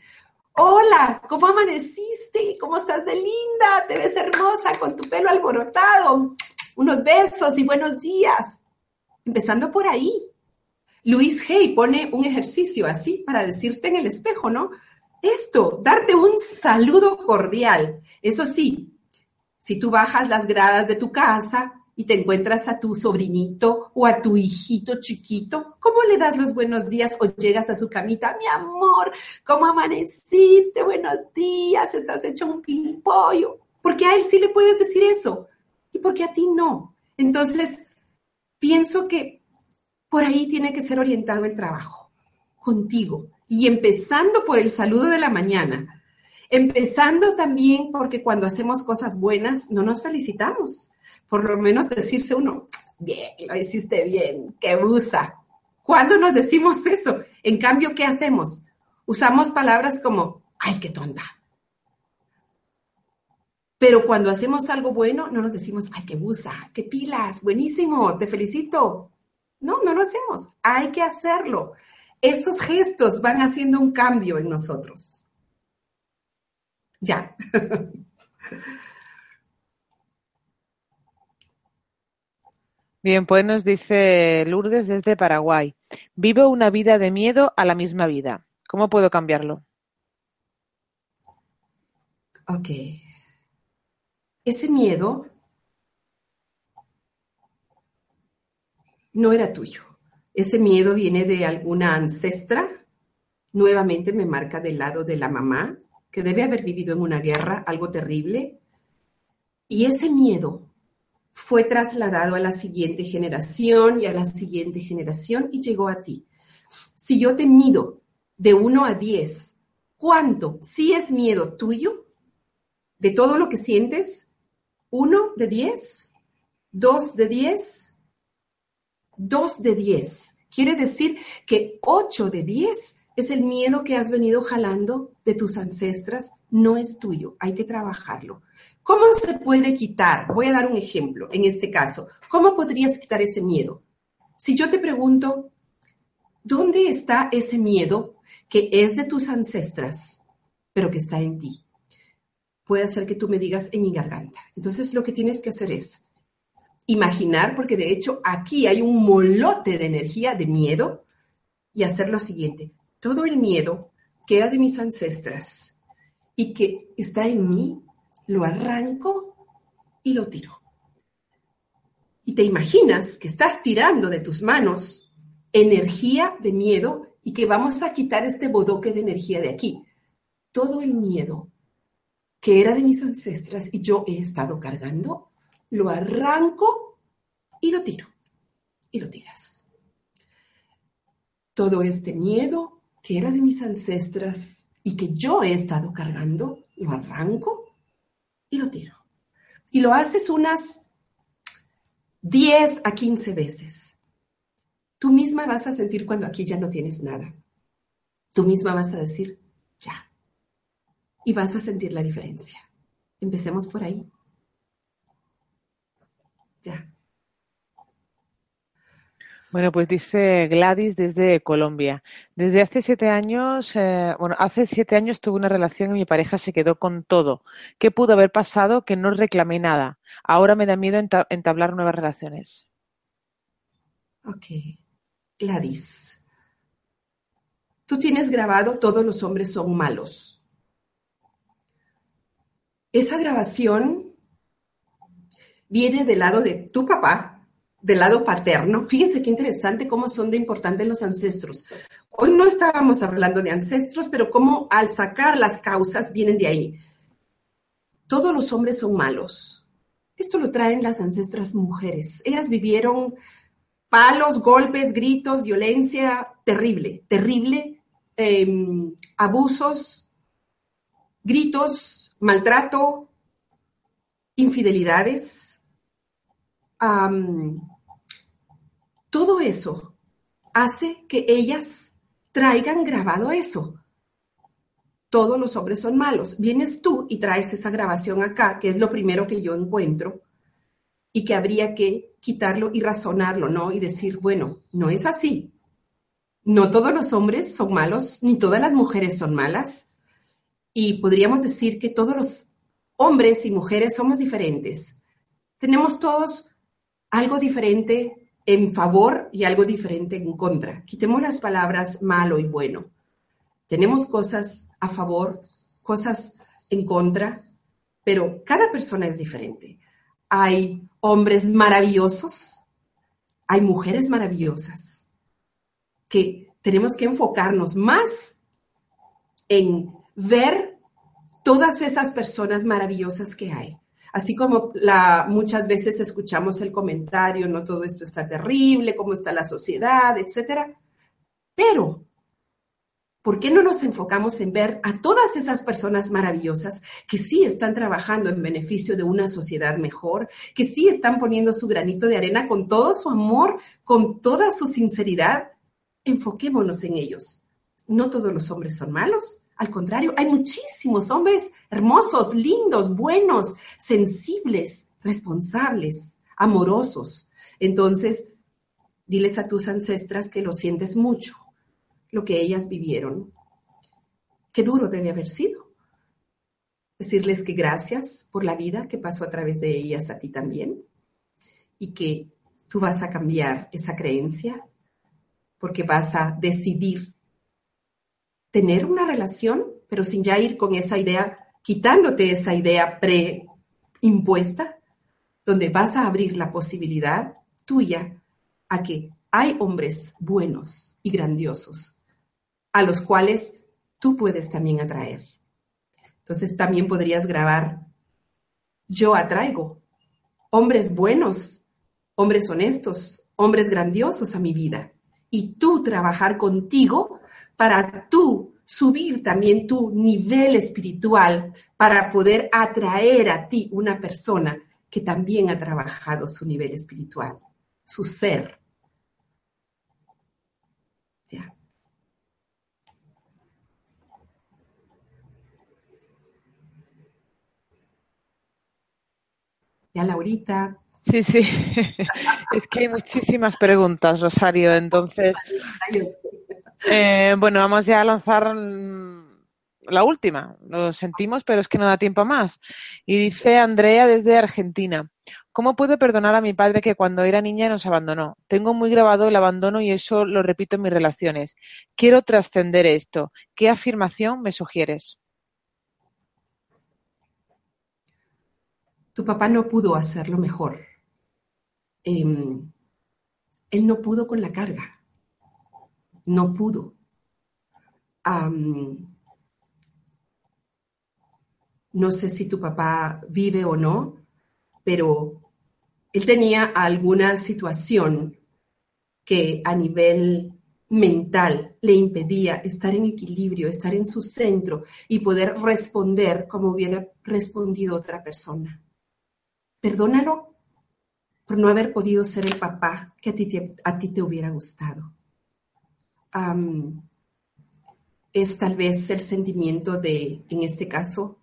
Hola, ¿cómo amaneciste? ¿Cómo estás de linda? Te ves hermosa con tu pelo alborotado. Unos besos y buenos días. Empezando por ahí. Luis Hay pone un ejercicio así para decirte en el espejo, ¿no? Esto, darte un saludo cordial. Eso sí, si tú bajas las gradas de tu casa y te encuentras a tu sobrinito o a tu hijito chiquito, ¿cómo le das los buenos días o llegas a su camita? Mi amor, ¿cómo amaneciste? Buenos días, estás hecho un pimpollo. Porque a él sí le puedes decir eso y porque a ti no. Entonces, pienso que por ahí tiene que ser orientado el trabajo, contigo. Y empezando por el saludo de la mañana, empezando también porque cuando hacemos cosas buenas no nos felicitamos por lo menos decirse uno, bien, lo hiciste bien, qué busa. ¿Cuándo nos decimos eso? En cambio, ¿qué hacemos? Usamos palabras como, ay, qué tonta. Pero cuando hacemos algo bueno, no nos decimos, ay, qué busa, qué pilas, buenísimo, te felicito. No, no lo hacemos. Hay que hacerlo. Esos gestos van haciendo un cambio en nosotros. Ya. [laughs] Bien, pues nos dice Lourdes desde Paraguay. Vivo una vida de miedo a la misma vida. ¿Cómo puedo cambiarlo? Ok. Ese miedo no era tuyo. Ese miedo viene de alguna ancestra. Nuevamente me marca del lado de la mamá, que debe haber vivido en una guerra, algo terrible. Y ese miedo fue trasladado a la siguiente generación y a la siguiente generación y llegó a ti. Si yo te mido de 1 a 10, ¿cuánto? Si es miedo tuyo, de todo lo que sientes, 1 de 10, 2 de 10, 2 de 10. Quiere decir que 8 de 10 es el miedo que has venido jalando de tus ancestras, no es tuyo, hay que trabajarlo. ¿Cómo se puede quitar? Voy a dar un ejemplo en este caso. ¿Cómo podrías quitar ese miedo? Si yo te pregunto, ¿dónde está ese miedo que es de tus ancestras, pero que está en ti? Puede ser que tú me digas en mi garganta. Entonces lo que tienes que hacer es imaginar, porque de hecho aquí hay un molote de energía, de miedo, y hacer lo siguiente. Todo el miedo que era de mis ancestras y que está en mí, lo arranco y lo tiro. Y te imaginas que estás tirando de tus manos energía de miedo y que vamos a quitar este bodoque de energía de aquí. Todo el miedo que era de mis ancestras y yo he estado cargando, lo arranco y lo tiro. Y lo tiras. Todo este miedo que era de mis ancestras y que yo he estado cargando, lo arranco y lo tiro. Y lo haces unas 10 a 15 veces. Tú misma vas a sentir cuando aquí ya no tienes nada. Tú misma vas a decir, ya. Y vas a sentir la diferencia. Empecemos por ahí. Ya. Bueno, pues dice Gladys desde Colombia. Desde hace siete años, eh, bueno, hace siete años tuve una relación y mi pareja se quedó con todo. ¿Qué pudo haber pasado que no reclamé nada? Ahora me da miedo entablar nuevas relaciones. Ok. Gladys. Tú tienes grabado todos los hombres son malos. Esa grabación viene del lado de tu papá del lado paterno, fíjense qué interesante cómo son de importantes los ancestros. Hoy no estábamos hablando de ancestros, pero cómo al sacar las causas vienen de ahí. Todos los hombres son malos. Esto lo traen las ancestras mujeres. Ellas vivieron palos, golpes, gritos, violencia terrible, terrible, em, abusos, gritos, maltrato, infidelidades, todo eso hace que ellas traigan grabado eso. Todos los hombres son malos. Vienes tú y traes esa grabación acá, que es lo primero que yo encuentro, y que habría que quitarlo y razonarlo, ¿no? Y decir, bueno, no es así. No todos los hombres son malos, ni todas las mujeres son malas. Y podríamos decir que todos los hombres y mujeres somos diferentes. Tenemos todos algo diferente en favor y algo diferente en contra. Quitemos las palabras malo y bueno. Tenemos cosas a favor, cosas en contra, pero cada persona es diferente. Hay hombres maravillosos, hay mujeres maravillosas, que tenemos que enfocarnos más en ver todas esas personas maravillosas que hay. Así como muchas veces escuchamos el comentario, no todo esto está terrible, cómo está la sociedad, etcétera. Pero, ¿por qué no nos enfocamos en ver a todas esas personas maravillosas que sí están trabajando en beneficio de una sociedad mejor, que sí están poniendo su granito de arena con todo su amor, con toda su sinceridad? Enfoquémonos en ellos. No todos los hombres son malos, al contrario, hay muchísimos hombres hermosos, lindos, buenos, sensibles, responsables, amorosos. Entonces, diles a tus ancestras que lo sientes mucho, lo que ellas vivieron. Qué duro debe haber sido. Decirles que gracias por la vida que pasó a través de ellas a ti también y que tú vas a cambiar esa creencia porque vas a decidir tener una relación, pero sin ya ir con esa idea, quitándote esa idea preimpuesta, donde vas a abrir la posibilidad tuya a que hay hombres buenos y grandiosos a los cuales tú puedes también atraer. Entonces también podrías grabar, yo atraigo hombres buenos, hombres honestos, hombres grandiosos a mi vida. Y tú trabajar contigo para tú subir también tu nivel espiritual, para poder atraer a ti una persona que también ha trabajado su nivel espiritual, su ser. Ya. Ya, Laurita. Sí, sí. [laughs] es que hay muchísimas preguntas, Rosario. Entonces, [laughs] eh, bueno, vamos ya a lanzar la última. Lo sentimos, pero es que no da tiempo más. Y dice Andrea desde Argentina. ¿Cómo puedo perdonar a mi padre que cuando era niña nos abandonó? Tengo muy grabado el abandono y eso lo repito en mis relaciones. Quiero trascender esto. ¿Qué afirmación me sugieres? Tu papá no pudo hacerlo mejor. Em, él no pudo con la carga no pudo. no sé si tu papá vive o no, pero él tenía alguna situación que a nivel mental le impedía estar en equilibrio, estar en su centro y poder responder como hubiera respondido otra persona. Perdónalo por no haber podido ser el papá que a ti a ti te hubiera gustado es tal vez el sentimiento de, en este caso,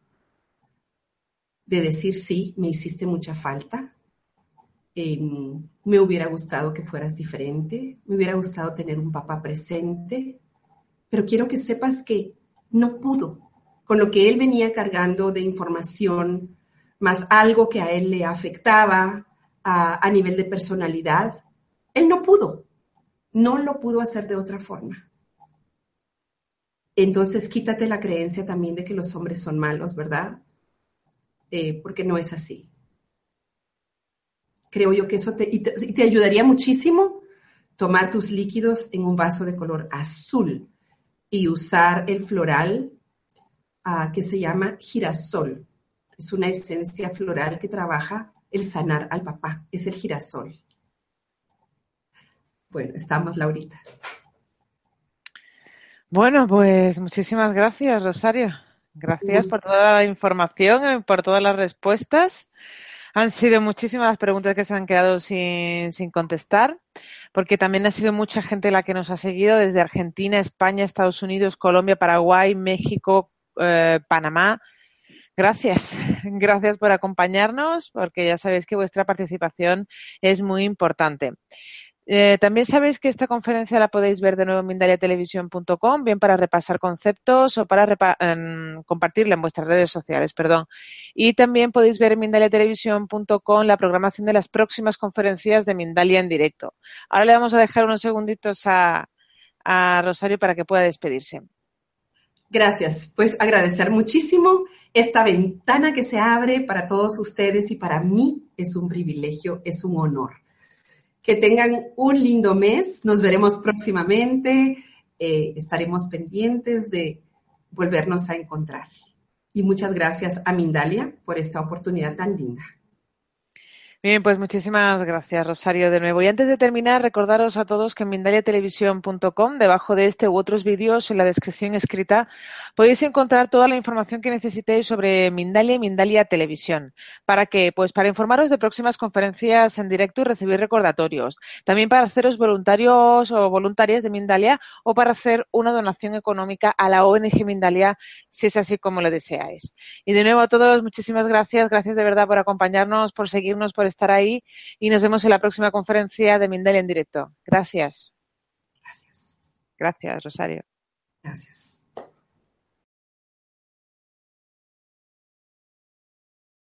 de decir, sí, me hiciste mucha falta, em, me hubiera gustado que fueras diferente, me hubiera gustado tener un papá presente, pero quiero que sepas que no pudo, con lo que él venía cargando de información, más algo que a él le afectaba a nivel de personalidad, él no pudo no lo pudo hacer de otra forma. Entonces quítate la creencia también de que los hombres son malos, ¿verdad? Eh, porque no es así. creo yo que eso te, te, ayudaría muchísimo tomar tus líquidos en un vaso de color azul y usar el floral uh, que se llama girasol. Es una esencia floral que trabaja el sanar al papá, es el girasol. Bueno, estamos, Laurita. Bueno, pues muchísimas gracias, Rosario. Gracias por toda la información, por todas las respuestas. Han sido muchísimas las preguntas que se han quedado sin, contestar, porque también ha sido mucha gente la que nos ha seguido desde Argentina, España, Estados Unidos, Colombia, Paraguay, México, eh, Panamá. Gracias, [laughs] gracias por acompañarnos, porque ya sabéis que vuestra participación es muy importante. Eh, también sabéis que esta conferencia la podéis ver de nuevo en mindaliatelevisión.com, bien para repasar conceptos o para em, compartirla en vuestras redes sociales, perdón. Y también podéis ver en mindaliatelevisión.com la programación de las próximas conferencias de Mindalia en directo. Ahora le vamos a dejar unos segunditos a, a Rosario para que pueda despedirse. Gracias. Pues agradecer muchísimo esta ventana que se abre para todos ustedes y para mí es un privilegio, es un honor. Que tengan un lindo mes. Nos veremos próximamente. Eh, estaremos pendientes de volvernos a encontrar. Y muchas gracias a Mindalia por esta oportunidad tan linda. Bien, pues muchísimas gracias, Rosario, de nuevo. Y antes de terminar, recordaros a todos que en mindaliatelevisión.com, debajo de este u otros vídeos, en la descripción escrita, podéis encontrar toda la información que necesitéis sobre Mindalia y Mindalia Televisión. ¿Para qué? Pues para informaros de próximas conferencias en directo y recibir recordatorios. También para haceros voluntarios o voluntarias de Mindalia o para hacer una donación económica a la ONG Mindalia, si es así como lo deseáis. Y de nuevo a todos, muchísimas gracias. Gracias de verdad por acompañarnos, por seguirnos, por estar ahí y nos vemos en la próxima conferencia de Mindel en directo. Gracias. Gracias. Gracias, Rosario. Gracias.